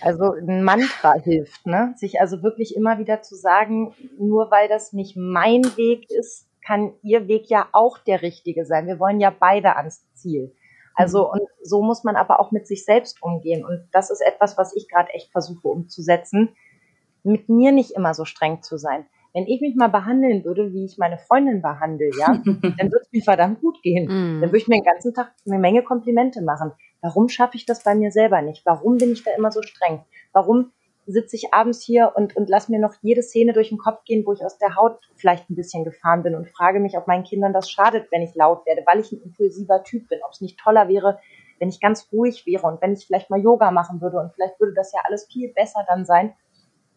Also ein Mantra hilft, ne? Sich also wirklich immer wieder zu sagen, nur weil das nicht mein Weg ist, kann ihr Weg ja auch der richtige sein. Wir wollen ja beide ans Ziel. Also mhm. und so muss man aber auch mit sich selbst umgehen. Und das ist etwas, was ich gerade echt versuche umzusetzen, mit mir nicht immer so streng zu sein wenn ich mich mal behandeln würde, wie ich meine Freundin behandle, ja, dann würde es mir verdammt gut gehen. Mm. Dann würde ich mir den ganzen Tag eine Menge Komplimente machen. Warum schaffe ich das bei mir selber nicht? Warum bin ich da immer so streng? Warum sitze ich abends hier und, und lass mir noch jede Szene durch den Kopf gehen, wo ich aus der Haut vielleicht ein bisschen gefahren bin und frage mich, ob meinen Kindern das schadet, wenn ich laut werde, weil ich ein impulsiver Typ bin, ob es nicht toller wäre, wenn ich ganz ruhig wäre und wenn ich vielleicht mal Yoga machen würde und vielleicht würde das ja alles viel besser dann sein.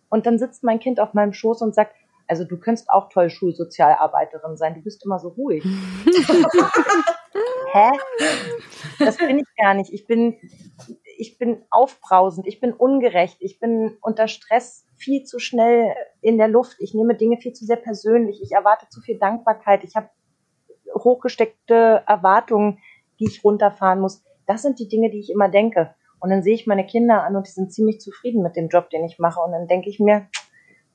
Und dann sitzt mein Kind auf meinem Schoß und sagt, also du könntest auch toll Schulsozialarbeiterin sein. Du bist immer so ruhig. Hä? Das bin ich gar nicht. Ich bin, ich bin aufbrausend. Ich bin ungerecht. Ich bin unter Stress viel zu schnell in der Luft. Ich nehme Dinge viel zu sehr persönlich. Ich erwarte zu viel Dankbarkeit. Ich habe hochgesteckte Erwartungen, die ich runterfahren muss. Das sind die Dinge, die ich immer denke. Und dann sehe ich meine Kinder an und die sind ziemlich zufrieden mit dem Job, den ich mache. Und dann denke ich mir,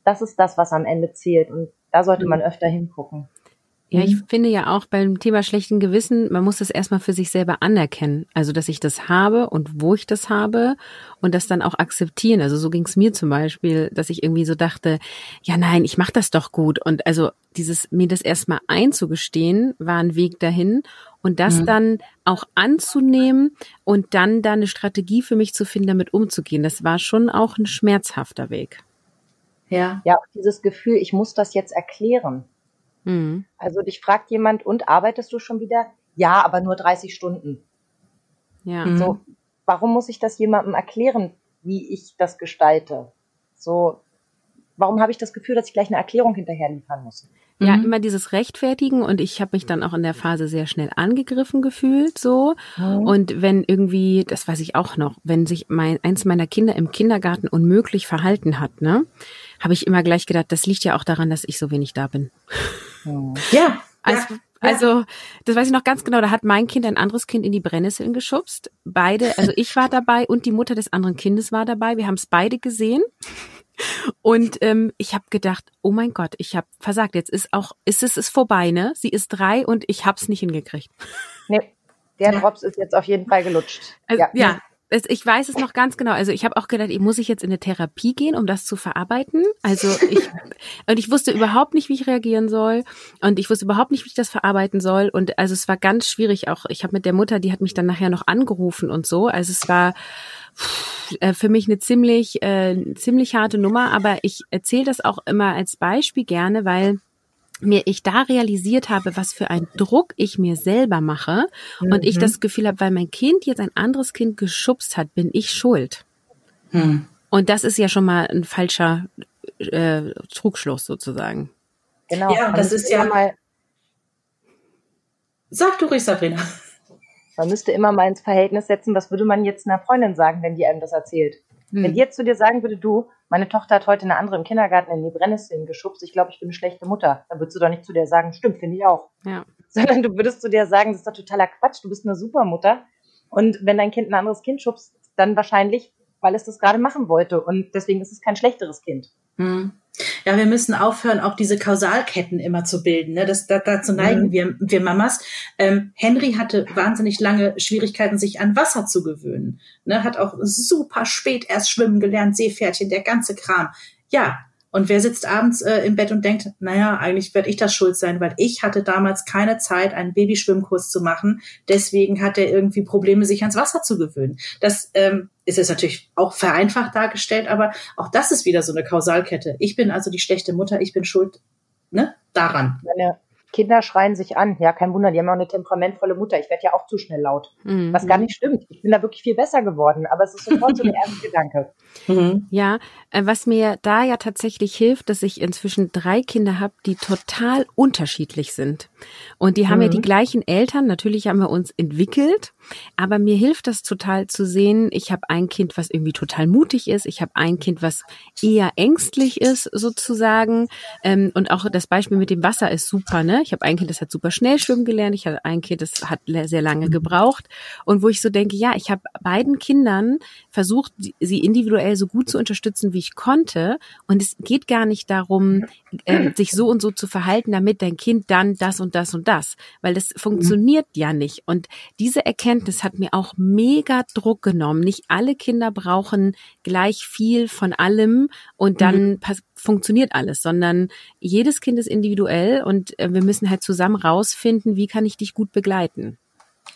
das ist das, was am Ende zählt. Und da sollte man mhm. öfter hingucken. Ja, ich mhm. finde ja auch beim Thema schlechten Gewissen, man muss das erstmal für sich selber anerkennen. Also, dass ich das habe und wo ich das habe und das dann auch akzeptieren. Also, so ging es mir zum Beispiel, dass ich irgendwie so dachte, ja, nein, ich mache das doch gut. Und also dieses, mir das erstmal einzugestehen, war ein Weg dahin und das mhm. dann auch anzunehmen und dann da eine Strategie für mich zu finden, damit umzugehen. Das war schon auch ein schmerzhafter Weg. Ja. Ja, dieses Gefühl, ich muss das jetzt erklären. Mhm. Also dich fragt jemand, und arbeitest du schon wieder? Ja, aber nur 30 Stunden. Ja. So, mhm. warum muss ich das jemandem erklären, wie ich das gestalte? So, warum habe ich das Gefühl, dass ich gleich eine Erklärung hinterher liefern muss? Ja, mhm. immer dieses Rechtfertigen und ich habe mich dann auch in der Phase sehr schnell angegriffen gefühlt so mhm. und wenn irgendwie, das weiß ich auch noch, wenn sich mein eins meiner Kinder im Kindergarten unmöglich verhalten hat, ne, habe ich immer gleich gedacht, das liegt ja auch daran, dass ich so wenig da bin. Mhm. Ja. Also, ja. Also, das weiß ich noch ganz genau. Da hat mein Kind ein anderes Kind in die Brennnesseln geschubst. Beide, also ich war dabei und die Mutter des anderen Kindes war dabei. Wir haben es beide gesehen. Und ähm, ich habe gedacht, oh mein Gott, ich habe versagt. Jetzt ist auch, ist es ist vorbei, ne? Sie ist drei und ich hab's nicht hingekriegt. Nee, der Drops ist jetzt auf jeden Fall gelutscht. Also, ja. ja, ich weiß es noch ganz genau. Also ich habe auch gedacht, ich muss ich jetzt in eine Therapie gehen, um das zu verarbeiten. Also ich und ich wusste überhaupt nicht, wie ich reagieren soll und ich wusste überhaupt nicht, wie ich das verarbeiten soll und also es war ganz schwierig. Auch ich habe mit der Mutter, die hat mich dann nachher noch angerufen und so. Also es war äh, für mich eine ziemlich äh, ziemlich harte Nummer, aber ich erzähle das auch immer als Beispiel gerne, weil mir ich da realisiert habe, was für ein Druck ich mir selber mache mhm. und ich mhm. das Gefühl habe, weil mein Kind jetzt ein anderes Kind geschubst hat, bin ich schuld. Mhm. Und das ist ja schon mal ein falscher äh, Trugschluss sozusagen. Genau. Ja, das ist ja mal. Sag du ruhig, Sabrina. Man müsste immer mal ins Verhältnis setzen, was würde man jetzt einer Freundin sagen, wenn die einem das erzählt? Hm. Wenn jetzt zu dir sagen würde, du, meine Tochter hat heute eine andere im Kindergarten in die Brennnesseln geschubst, ich glaube, ich bin eine schlechte Mutter, dann würdest du doch nicht zu dir sagen, stimmt, finde ich auch. Ja. Sondern du würdest zu dir sagen, das ist doch totaler Quatsch, du bist eine super Mutter. Und wenn dein Kind ein anderes Kind schubst, dann wahrscheinlich, weil es das gerade machen wollte. Und deswegen ist es kein schlechteres Kind. Hm. Ja, wir müssen aufhören, auch diese Kausalketten immer zu bilden. Ne? Das, da, dazu neigen mhm. wir, wir Mamas. Ähm, Henry hatte wahnsinnig lange Schwierigkeiten, sich an Wasser zu gewöhnen. Ne? Hat auch super spät erst schwimmen gelernt, Seepferdchen, der ganze Kram. Ja, und wer sitzt abends äh, im Bett und denkt, naja, eigentlich werde ich das schuld sein, weil ich hatte damals keine Zeit, einen Babyschwimmkurs zu machen. Deswegen hat er irgendwie Probleme, sich ans Wasser zu gewöhnen. Das ähm, ist jetzt natürlich auch vereinfacht dargestellt, aber auch das ist wieder so eine Kausalkette. Ich bin also die schlechte Mutter, ich bin schuld ne, daran. Meine, Kinder schreien sich an. Ja, kein Wunder, die haben auch eine temperamentvolle Mutter. Ich werde ja auch zu schnell laut. Mhm. Was gar nicht stimmt. Ich bin da wirklich viel besser geworden, aber es ist sofort so der erste Gedanke. Mhm. Ja, äh, was mir da ja tatsächlich hilft, dass ich inzwischen drei Kinder habe, die total unterschiedlich sind. Und die haben mhm. ja die gleichen Eltern. Natürlich haben wir uns entwickelt, aber mir hilft das total zu sehen. Ich habe ein Kind, was irgendwie total mutig ist. Ich habe ein Kind, was eher ängstlich ist, sozusagen. Ähm, und auch das Beispiel mit dem Wasser ist super, ne? Ich habe ein Kind, das hat super schnell schwimmen gelernt. Ich habe ein Kind, das hat sehr lange gebraucht. Und wo ich so denke, ja, ich habe beiden Kindern versucht, sie individuell so gut zu unterstützen, wie ich konnte. Und es geht gar nicht darum, äh, sich so und so zu verhalten, damit dein Kind dann das und das und das, weil das funktioniert ja nicht. Und diese Erkenntnis hat mir auch mega Druck genommen. Nicht alle Kinder brauchen gleich viel von allem und dann mhm. funktioniert alles, sondern jedes Kind ist individuell und äh, wir müssen halt zusammen rausfinden, wie kann ich dich gut begleiten.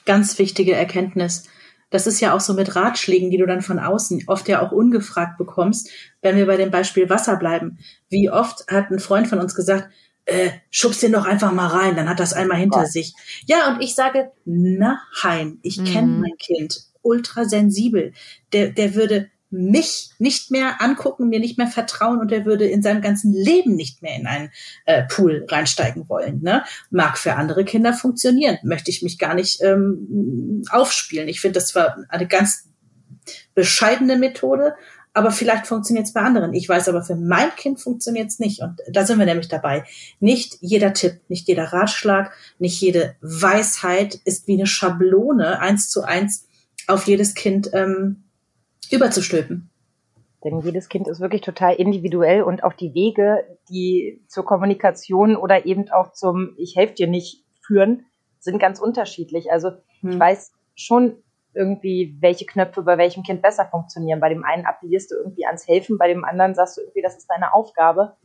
Ganz wichtige Erkenntnis. Das ist ja auch so mit Ratschlägen, die du dann von außen oft ja auch ungefragt bekommst, wenn wir bei dem Beispiel Wasser bleiben. Wie oft hat ein Freund von uns gesagt, äh, schubst den doch einfach mal rein, dann hat das einmal hinter ja. sich. Ja, und ich sage, nein, ich mhm. kenne mein Kind, ultra sensibel. Der, der würde mich nicht mehr angucken, mir nicht mehr vertrauen und er würde in seinem ganzen Leben nicht mehr in einen äh, Pool reinsteigen wollen. Ne? Mag für andere Kinder funktionieren, möchte ich mich gar nicht ähm, aufspielen. Ich finde, das war eine ganz bescheidene Methode, aber vielleicht funktioniert es bei anderen. Ich weiß aber, für mein Kind funktioniert es nicht. Und da sind wir nämlich dabei. Nicht jeder Tipp, nicht jeder Ratschlag, nicht jede Weisheit ist wie eine Schablone eins zu eins auf jedes Kind ähm, überzustülpen. Denn jedes Kind ist wirklich total individuell und auch die Wege, die zur Kommunikation oder eben auch zum Ich helfe dir nicht führen, sind ganz unterschiedlich. Also hm. ich weiß schon irgendwie, welche Knöpfe bei welchem Kind besser funktionieren. Bei dem einen appellierst du irgendwie ans Helfen, bei dem anderen sagst du irgendwie, das ist deine Aufgabe,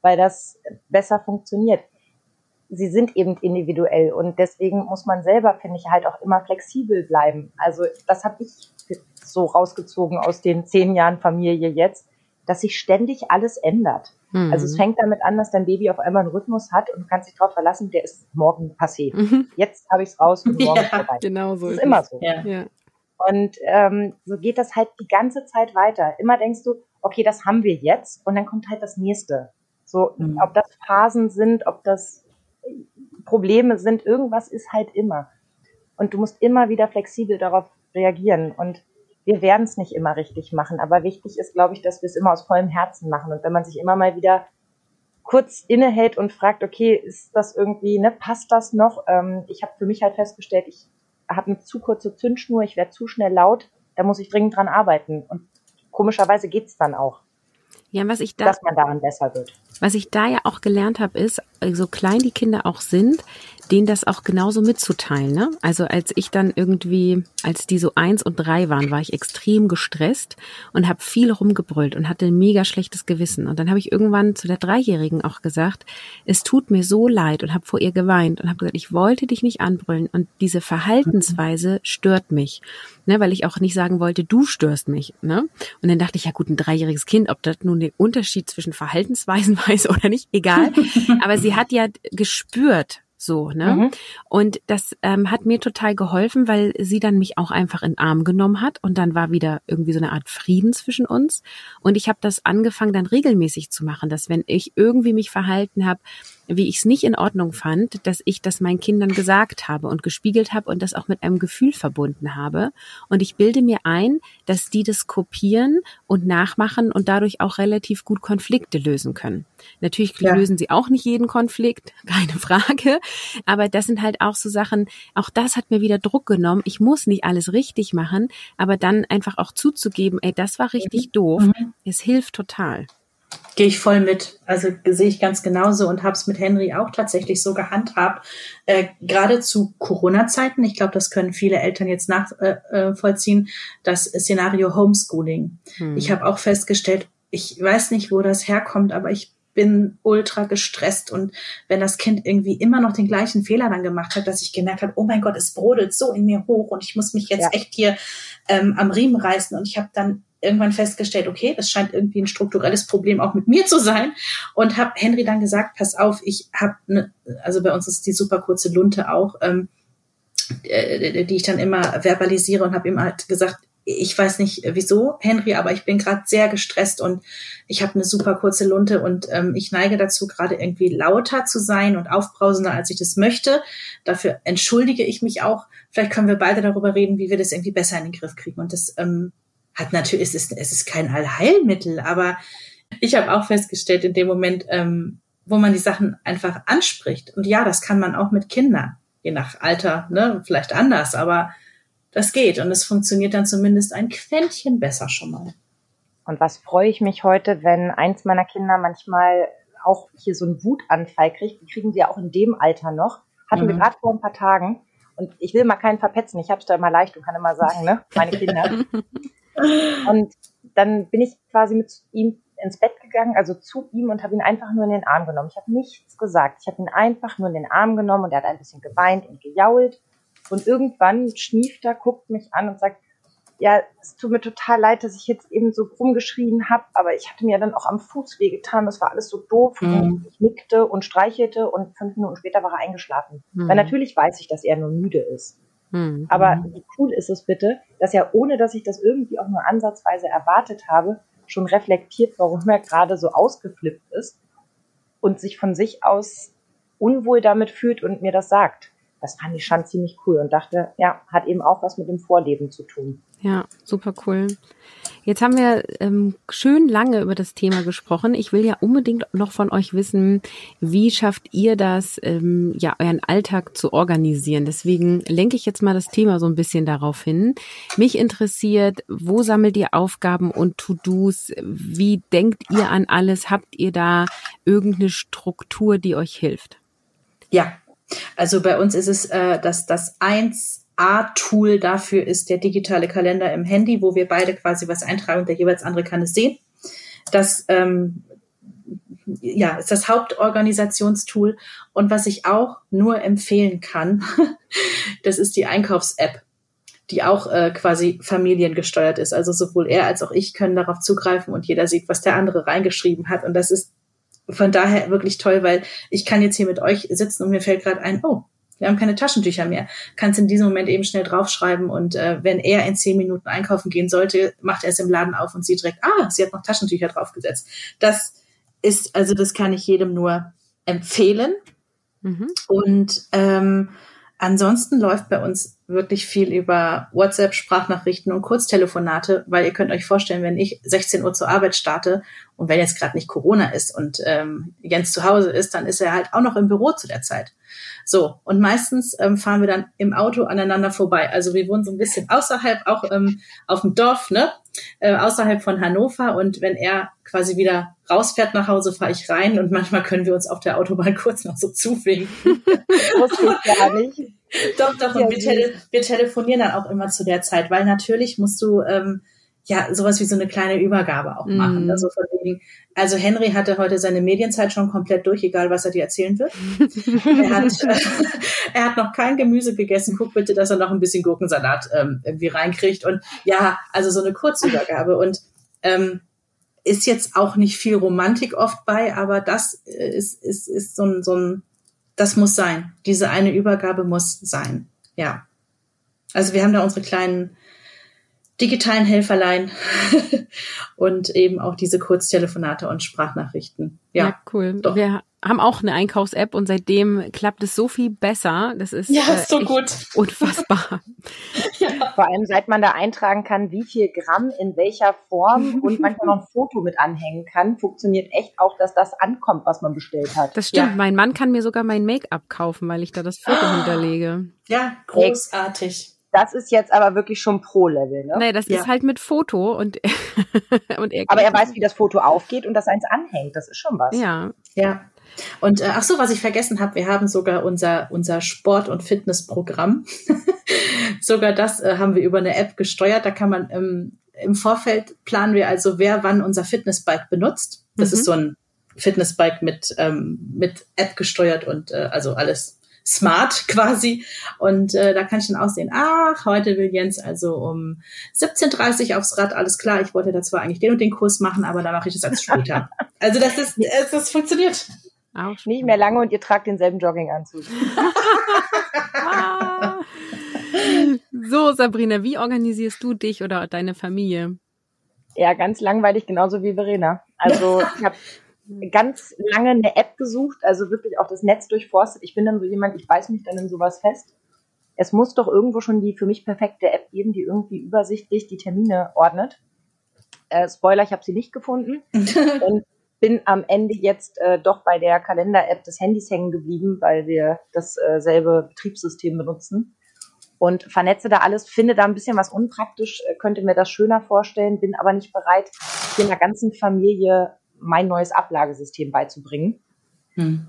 weil das besser funktioniert. Sie sind eben individuell und deswegen muss man selber, finde ich, halt auch immer flexibel bleiben. Also das habe ich so rausgezogen aus den zehn Jahren Familie jetzt, dass sich ständig alles ändert. Mhm. Also es fängt damit an, dass dein Baby auf einmal einen Rhythmus hat und du kannst dich darauf verlassen, der ist morgen passé. Mhm. Jetzt habe ich es raus und morgen ja, ist vorbei. Genau so. Das ist, ist immer so. Ja. Ja. Und ähm, so geht das halt die ganze Zeit weiter. Immer denkst du, okay, das haben wir jetzt und dann kommt halt das nächste. So, mhm. ob das Phasen sind, ob das Probleme sind, irgendwas ist halt immer. Und du musst immer wieder flexibel darauf reagieren. Und wir werden es nicht immer richtig machen, aber wichtig ist, glaube ich, dass wir es immer aus vollem Herzen machen. Und wenn man sich immer mal wieder kurz innehält und fragt, okay, ist das irgendwie, ne, passt das noch? Ähm, ich habe für mich halt festgestellt, ich habe eine zu kurze Zündschnur, ich werde zu schnell laut, da muss ich dringend dran arbeiten. Und komischerweise geht's dann auch. Ja, was ich da, dass man daran besser wird. Was ich da ja auch gelernt habe, ist, so klein die Kinder auch sind, denen das auch genauso mitzuteilen. Ne? Also als ich dann irgendwie, als die so eins und drei waren, war ich extrem gestresst und habe viel rumgebrüllt und hatte ein mega schlechtes Gewissen. Und dann habe ich irgendwann zu der Dreijährigen auch gesagt, es tut mir so leid und habe vor ihr geweint und habe gesagt, ich wollte dich nicht anbrüllen und diese Verhaltensweise stört mich, ne? weil ich auch nicht sagen wollte, du störst mich. Ne? Und dann dachte ich, ja gut, ein dreijähriges Kind, ob das nun den Unterschied zwischen Verhaltensweisen weiß oder nicht, egal. Aber sie hat ja gespürt, so, ne? Mhm. Und das ähm, hat mir total geholfen, weil sie dann mich auch einfach in den Arm genommen hat und dann war wieder irgendwie so eine Art Frieden zwischen uns. Und ich habe das angefangen dann regelmäßig zu machen, dass wenn ich irgendwie mich verhalten habe, wie ich es nicht in Ordnung fand, dass ich das meinen Kindern gesagt habe und gespiegelt habe und das auch mit einem Gefühl verbunden habe. Und ich bilde mir ein, dass die das kopieren und nachmachen und dadurch auch relativ gut Konflikte lösen können. Natürlich ja. lösen sie auch nicht jeden Konflikt, keine Frage. Aber das sind halt auch so Sachen, auch das hat mir wieder Druck genommen. Ich muss nicht alles richtig machen, aber dann einfach auch zuzugeben, ey, das war richtig mhm. doof. Mhm. Es hilft total. Gehe ich voll mit. Also sehe ich ganz genauso und habe es mit Henry auch tatsächlich so gehandhabt. Äh, Gerade zu Corona-Zeiten, ich glaube, das können viele Eltern jetzt nachvollziehen, äh, äh das Szenario Homeschooling. Hm. Ich habe auch festgestellt, ich weiß nicht, wo das herkommt, aber ich bin ultra gestresst und wenn das Kind irgendwie immer noch den gleichen Fehler dann gemacht hat, dass ich gemerkt habe, oh mein Gott, es brodelt so in mir hoch und ich muss mich jetzt ja. echt hier ähm, am Riemen reißen und ich habe dann irgendwann festgestellt, okay, das scheint irgendwie ein strukturelles Problem auch mit mir zu sein und habe Henry dann gesagt, pass auf, ich habe, ne, also bei uns ist die super kurze Lunte auch, ähm, äh, die ich dann immer verbalisiere und habe ihm halt gesagt, ich weiß nicht wieso, Henry, aber ich bin gerade sehr gestresst und ich habe eine super kurze Lunte und ähm, ich neige dazu, gerade irgendwie lauter zu sein und aufbrausender, als ich das möchte. Dafür entschuldige ich mich auch. Vielleicht können wir beide darüber reden, wie wir das irgendwie besser in den Griff kriegen. Und das ähm, hat natürlich, es ist, es ist kein Allheilmittel, aber ich habe auch festgestellt in dem Moment, ähm, wo man die Sachen einfach anspricht. Und ja, das kann man auch mit Kindern, je nach Alter, ne, vielleicht anders, aber das geht und es funktioniert dann zumindest ein Quäntchen besser schon mal. Und was freue ich mich heute, wenn eins meiner Kinder manchmal auch hier so einen Wutanfall kriegt, die kriegen sie ja auch in dem Alter noch. Hatten mhm. wir gerade vor ein paar Tagen. Und ich will mal keinen verpetzen, ich habe es da immer leicht und kann immer sagen, ne, meine Kinder. Und dann bin ich quasi mit ihm ins Bett gegangen, also zu ihm und habe ihn einfach nur in den Arm genommen. Ich habe nichts gesagt. Ich habe ihn einfach nur in den Arm genommen und er hat ein bisschen geweint und gejault. Und irgendwann schnieft er, guckt mich an und sagt, ja, es tut mir total leid, dass ich jetzt eben so rumgeschrien habe, aber ich hatte mir dann auch am Fuß wehgetan. Das war alles so doof. Mhm. ich nickte und streichelte und fünf Minuten später war er eingeschlafen. Mhm. Weil natürlich weiß ich, dass er nur müde ist. Mhm. Aber wie cool ist es bitte, dass er, ohne dass ich das irgendwie auch nur ansatzweise erwartet habe, schon reflektiert, warum er gerade so ausgeflippt ist und sich von sich aus unwohl damit fühlt und mir das sagt. Das fand ich schon ziemlich cool und dachte, ja, hat eben auch was mit dem Vorleben zu tun. Ja, super cool. Jetzt haben wir ähm, schön lange über das Thema gesprochen. Ich will ja unbedingt noch von euch wissen, wie schafft ihr das, ähm, ja, euren Alltag zu organisieren? Deswegen lenke ich jetzt mal das Thema so ein bisschen darauf hin. Mich interessiert, wo sammelt ihr Aufgaben und To-Dos? Wie denkt ihr an alles? Habt ihr da irgendeine Struktur, die euch hilft? Ja, also bei uns ist es, äh, dass das eins A-Tool dafür ist der digitale Kalender im Handy, wo wir beide quasi was eintragen und der jeweils andere kann es sehen. Das ähm, ja, ist das Hauptorganisationstool. Und was ich auch nur empfehlen kann, das ist die Einkaufs-App, die auch äh, quasi familiengesteuert ist. Also sowohl er als auch ich können darauf zugreifen und jeder sieht, was der andere reingeschrieben hat. Und das ist von daher wirklich toll, weil ich kann jetzt hier mit euch sitzen und mir fällt gerade ein, oh, wir haben keine Taschentücher mehr. Kannst in diesem Moment eben schnell draufschreiben und äh, wenn er in zehn Minuten einkaufen gehen sollte, macht er es im Laden auf und sieht direkt, ah, sie hat noch Taschentücher draufgesetzt. Das ist, also das kann ich jedem nur empfehlen. Mhm. Und ähm, Ansonsten läuft bei uns wirklich viel über WhatsApp, Sprachnachrichten und Kurztelefonate, weil ihr könnt euch vorstellen, wenn ich 16 Uhr zur Arbeit starte und wenn jetzt gerade nicht Corona ist und ähm, Jens zu Hause ist, dann ist er halt auch noch im Büro zu der Zeit. So, und meistens ähm, fahren wir dann im Auto aneinander vorbei. Also wir wohnen so ein bisschen außerhalb, auch ähm, auf dem Dorf, ne? Äh, außerhalb von Hannover. Und wenn er quasi wieder rausfährt nach Hause, fahre ich rein und manchmal können wir uns auf der Autobahn kurz noch so zuwinken. Wusste ich gar nicht. Doch, doch, und wir, tele wir telefonieren dann auch immer zu der Zeit, weil natürlich musst du ähm, ja sowas wie so eine kleine Übergabe auch machen. Mm. Also wegen, also Henry hatte heute seine Medienzeit schon komplett durch, egal was er dir erzählen wird. er, hat, äh, er hat noch kein Gemüse gegessen. Guck bitte, dass er noch ein bisschen Gurkensalat ähm, irgendwie reinkriegt. Und ja, also so eine Kurzübergabe. Und ähm, ist jetzt auch nicht viel Romantik oft bei, aber das ist, ist, ist so ein, so ein, das muss sein. Diese eine Übergabe muss sein. Ja. Also wir haben da unsere kleinen digitalen Helferlein und eben auch diese Kurztelefonate und Sprachnachrichten. Ja, ja cool. Doch. Wir haben auch eine Einkaufs-App und seitdem klappt es so viel besser. Das ist ja, äh, so gut. unfassbar. ja. Vor allem, seit man da eintragen kann, wie viel Gramm in welcher Form und manchmal noch ein Foto mit anhängen kann, funktioniert echt auch, dass das ankommt, was man bestellt hat. Das stimmt. Ja. Mein Mann kann mir sogar mein Make-up kaufen, weil ich da das Foto ah. hinterlege. Ja, großartig. Das ist jetzt aber wirklich schon Pro-Level, ne? Nee, das ja. ist halt mit Foto und, und er Aber er weiß, wie das Foto aufgeht und das eins anhängt. Das ist schon was. Ja. Ja. Und äh, ach so, was ich vergessen habe, wir haben sogar unser unser Sport- und Fitnessprogramm. sogar das äh, haben wir über eine App gesteuert. Da kann man ähm, im Vorfeld planen wir also, wer wann unser Fitnessbike benutzt. Das mhm. ist so ein Fitnessbike mit ähm, mit App gesteuert und äh, also alles smart quasi. Und äh, da kann ich dann auch sehen, ach, heute will Jens also um 17.30 Uhr aufs Rad, alles klar, ich wollte da zwar eigentlich den und den Kurs machen, aber da mache ich das als später. also das ist, das, das funktioniert. Auch nicht mehr lange und ihr tragt denselben Jogginganzug. so, Sabrina, wie organisierst du dich oder deine Familie? Ja, ganz langweilig, genauso wie Verena. Also ich habe ganz lange eine App gesucht, also wirklich auch das Netz durchforstet. Ich bin dann so jemand, ich weiß mich dann in sowas fest. Es muss doch irgendwo schon die für mich perfekte App geben, die irgendwie übersichtlich die Termine ordnet. Äh, Spoiler, ich habe sie nicht gefunden und bin am Ende jetzt äh, doch bei der Kalender-App des Handys hängen geblieben, weil wir dasselbe äh, Betriebssystem benutzen und vernetze da alles, finde da ein bisschen was unpraktisch, äh, könnte mir das schöner vorstellen, bin aber nicht bereit, hier in der ganzen Familie mein neues Ablagesystem beizubringen. Hm.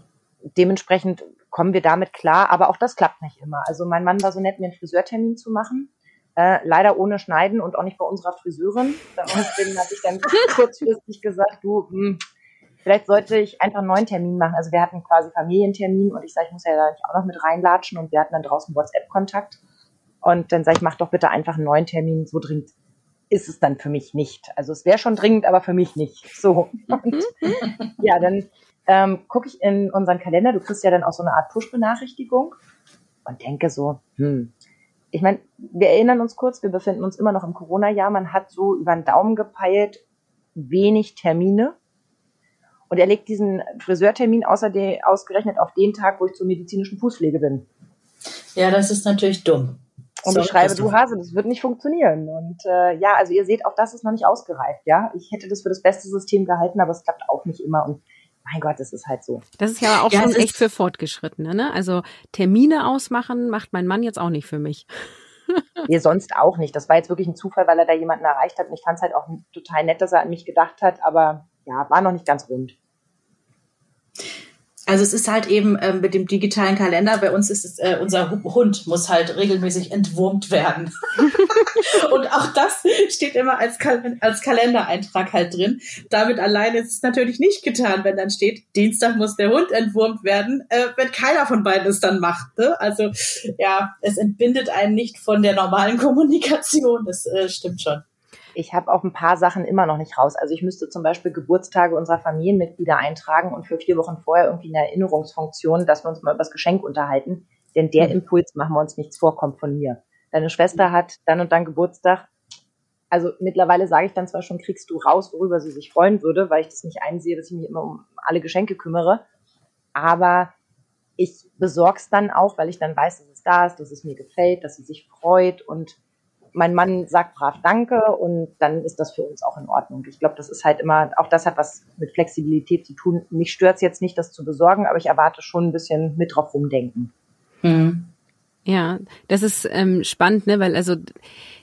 Dementsprechend kommen wir damit klar, aber auch das klappt nicht immer. Also mein Mann war so nett, mir einen Friseurtermin zu machen. Äh, leider ohne Schneiden und auch nicht bei unserer Friseurin. Deswegen habe ich dann kurzfristig gesagt, du, mh, hm, vielleicht sollte ich einfach einen neuen Termin machen. Also wir hatten quasi Familientermin und ich sage, ich muss ja da nicht auch noch mit reinlatschen und wir hatten dann draußen WhatsApp-Kontakt. Und dann sage ich, mach doch bitte einfach einen neuen Termin, so dringend ist es dann für mich nicht. Also es wäre schon dringend, aber für mich nicht. So. Und, ja, dann ähm, gucke ich in unseren Kalender. Du kriegst ja dann auch so eine Art Push-Benachrichtigung und denke so, hm. Ich meine, wir erinnern uns kurz, wir befinden uns immer noch im Corona-Jahr. Man hat so über den Daumen gepeilt wenig Termine. Und er legt diesen Friseurtermin außerdem ausgerechnet auf den Tag, wo ich zur medizinischen Fußpflege bin. Ja, das ist natürlich dumm. Und so, ich schreibe, du Hase, das wird nicht funktionieren. Und äh, ja, also ihr seht, auch das ist noch nicht ausgereift, ja. Ich hätte das für das beste System gehalten, aber es klappt auch nicht immer. Und mein Gott, das ist halt so. Das ist ja auch ja, schon echt für Fortgeschrittene, ne? Also Termine ausmachen macht mein Mann jetzt auch nicht für mich. nee, sonst auch nicht. Das war jetzt wirklich ein Zufall, weil er da jemanden erreicht hat. Und ich fand es halt auch total nett, dass er an mich gedacht hat, aber ja, war noch nicht ganz rund. Also es ist halt eben ähm, mit dem digitalen Kalender, bei uns ist es, äh, unser Hund muss halt regelmäßig entwurmt werden. und auch das steht immer als, Kal als Kalendereintrag halt drin. Damit alleine ist es natürlich nicht getan, wenn dann steht, Dienstag muss der Hund entwurmt werden, äh, wenn keiner von beiden es dann macht. Ne? Also ja, es entbindet einen nicht von der normalen Kommunikation, das äh, stimmt schon ich habe auch ein paar Sachen immer noch nicht raus. Also ich müsste zum Beispiel Geburtstage unserer Familienmitglieder eintragen und für vier Wochen vorher irgendwie eine Erinnerungsfunktion, dass wir uns mal über das Geschenk unterhalten. Denn der mhm. Impuls, machen wir uns nichts vorkommt von mir. Deine Schwester hat dann und dann Geburtstag. Also mittlerweile sage ich dann zwar schon, kriegst du raus, worüber sie sich freuen würde, weil ich das nicht einsehe, dass ich mich immer um alle Geschenke kümmere. Aber ich besorge es dann auch, weil ich dann weiß, dass es da ist, dass es mir gefällt, dass sie sich freut und mein Mann sagt brav Danke und dann ist das für uns auch in Ordnung. Ich glaube, das ist halt immer, auch das hat was mit Flexibilität zu tun. Mich stört es jetzt nicht, das zu besorgen, aber ich erwarte schon ein bisschen mit drauf rumdenken. Hm. Ja, das ist ähm, spannend, ne? weil also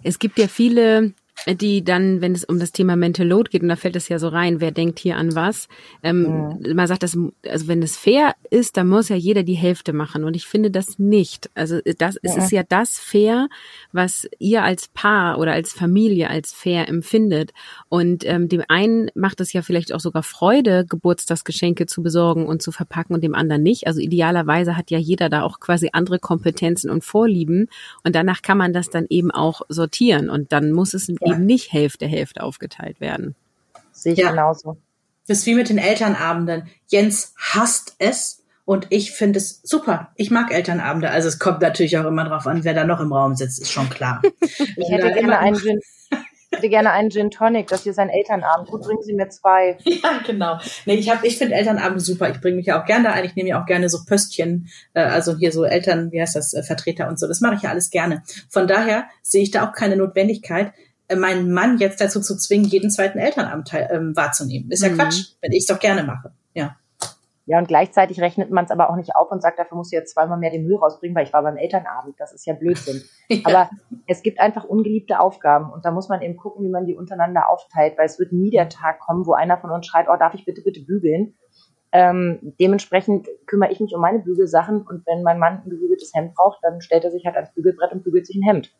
es gibt ja viele die dann, wenn es um das Thema Mental Load geht, und da fällt es ja so rein, wer denkt hier an was, ähm, mhm. man sagt, das, also wenn es fair ist, dann muss ja jeder die Hälfte machen. Und ich finde das nicht. Also das, ja. es ist ja das fair, was ihr als Paar oder als Familie als fair empfindet. Und ähm, dem einen macht es ja vielleicht auch sogar Freude, Geburtstagsgeschenke zu besorgen und zu verpacken und dem anderen nicht. Also idealerweise hat ja jeder da auch quasi andere Kompetenzen und Vorlieben. Und danach kann man das dann eben auch sortieren. Und dann muss es ja. Eben nicht Hälfte, Hälfte aufgeteilt werden. Sehe ich ja. genauso. Das ist wie mit den Elternabenden. Jens hasst es und ich finde es super. Ich mag Elternabende. Also es kommt natürlich auch immer drauf an, wer da noch im Raum sitzt, ist schon klar. ich hätte gerne einen Gin, hätte gerne einen Gin Tonic, das hier ist ein Elternabend. Gut, bringen Sie mir zwei. Ja, genau. Nee, ich habe, ich finde Elternabend super. Ich bringe mich ja auch gerne da ein. Ich nehme ja auch gerne so Pöstchen, äh, also hier so Eltern, wie heißt das, äh, Vertreter und so. Das mache ich ja alles gerne. Von daher sehe ich da auch keine Notwendigkeit, meinen Mann jetzt dazu zu zwingen, jeden zweiten Elternabend ähm, wahrzunehmen. Ist ja mhm. Quatsch, wenn ich es doch gerne mache. Ja. Ja, und gleichzeitig rechnet man es aber auch nicht auf und sagt, dafür musst du jetzt zweimal mehr den Müll rausbringen, weil ich war beim Elternabend. Das ist ja Blödsinn. ja. Aber es gibt einfach ungeliebte Aufgaben und da muss man eben gucken, wie man die untereinander aufteilt, weil es wird nie der Tag kommen, wo einer von uns schreit, oh, darf ich bitte, bitte bügeln? Ähm, dementsprechend kümmere ich mich um meine Bügelsachen und wenn mein Mann ein gebügeltes Hemd braucht, dann stellt er sich halt ans Bügelbrett und bügelt sich ein Hemd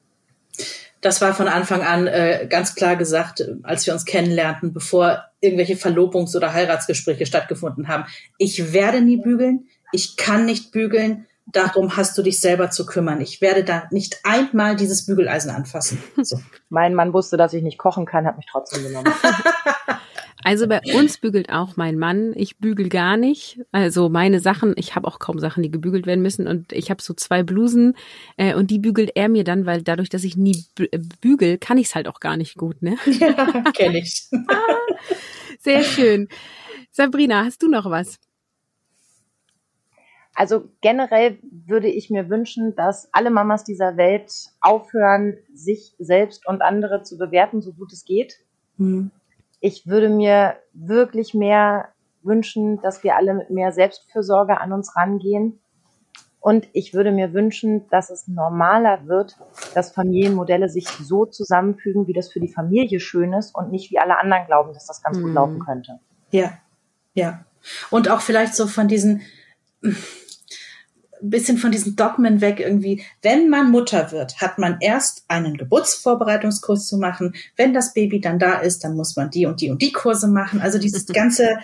das war von Anfang an äh, ganz klar gesagt, als wir uns kennenlernten, bevor irgendwelche Verlobungs- oder Heiratsgespräche stattgefunden haben. Ich werde nie bügeln, ich kann nicht bügeln, darum hast du dich selber zu kümmern. Ich werde da nicht einmal dieses Bügeleisen anfassen. So. mein Mann wusste, dass ich nicht kochen kann, hat mich trotzdem genommen. Also bei uns bügelt auch mein Mann. Ich bügel gar nicht. Also meine Sachen, ich habe auch kaum Sachen, die gebügelt werden müssen. Und ich habe so zwei Blusen äh, und die bügelt er mir dann, weil dadurch, dass ich nie äh, bügel, kann ich es halt auch gar nicht gut. Ne? Ja, kenne ich. Sehr schön. Sabrina, hast du noch was? Also generell würde ich mir wünschen, dass alle Mamas dieser Welt aufhören, sich selbst und andere zu bewerten, so gut es geht. Mhm ich würde mir wirklich mehr wünschen, dass wir alle mit mehr Selbstfürsorge an uns rangehen. Und ich würde mir wünschen, dass es normaler wird, dass Familienmodelle sich so zusammenfügen, wie das für die Familie schön ist und nicht wie alle anderen glauben, dass das ganz mhm. gut laufen könnte. Ja, ja. Und auch vielleicht so von diesen, bisschen von diesen Dogmen weg irgendwie. Wenn man Mutter wird, hat man erst einen Geburtsvorbereitungskurs zu machen. Wenn das Baby dann da ist, dann muss man die und die und die Kurse machen. Also dieses ganze,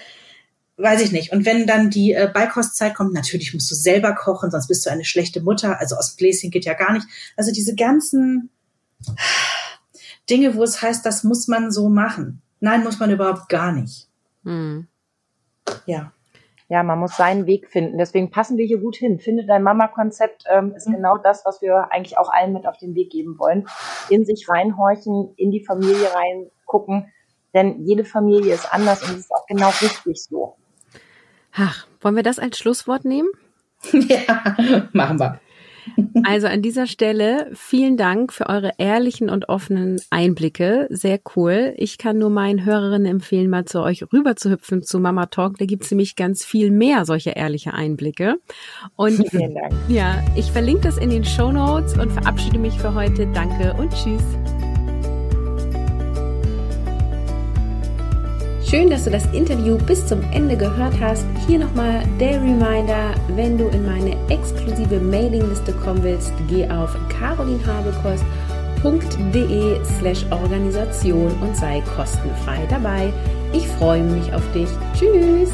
weiß ich nicht. Und wenn dann die äh, Beikostzeit kommt, natürlich musst du selber kochen, sonst bist du eine schlechte Mutter. Also aus dem Gläschen geht ja gar nicht. Also diese ganzen Dinge, wo es heißt, das muss man so machen. Nein, muss man überhaupt gar nicht. Hm. Ja ja, man muss seinen Weg finden. Deswegen passen wir hier gut hin. Finde dein Mama-Konzept ähm, ist mhm. genau das, was wir eigentlich auch allen mit auf den Weg geben wollen. In sich reinhorchen, in die Familie reingucken. Denn jede Familie ist anders und es ist auch genau richtig so. Ach, wollen wir das als Schlusswort nehmen? ja, machen wir. Also an dieser Stelle vielen Dank für eure ehrlichen und offenen Einblicke. Sehr cool. Ich kann nur meinen Hörerinnen empfehlen, mal zu euch rüber zu hüpfen zu Mama Talk. Da gibt es nämlich ganz viel mehr solcher ehrliche Einblicke. Und vielen Dank. Ja, ich verlinke das in den Show Notes und verabschiede mich für heute. Danke und tschüss. Schön, dass du das Interview bis zum Ende gehört hast. Hier nochmal der Reminder, wenn du in meine exklusive Mailingliste kommen willst, geh auf carolinhabekost.de slash Organisation und sei kostenfrei dabei. Ich freue mich auf dich. Tschüss!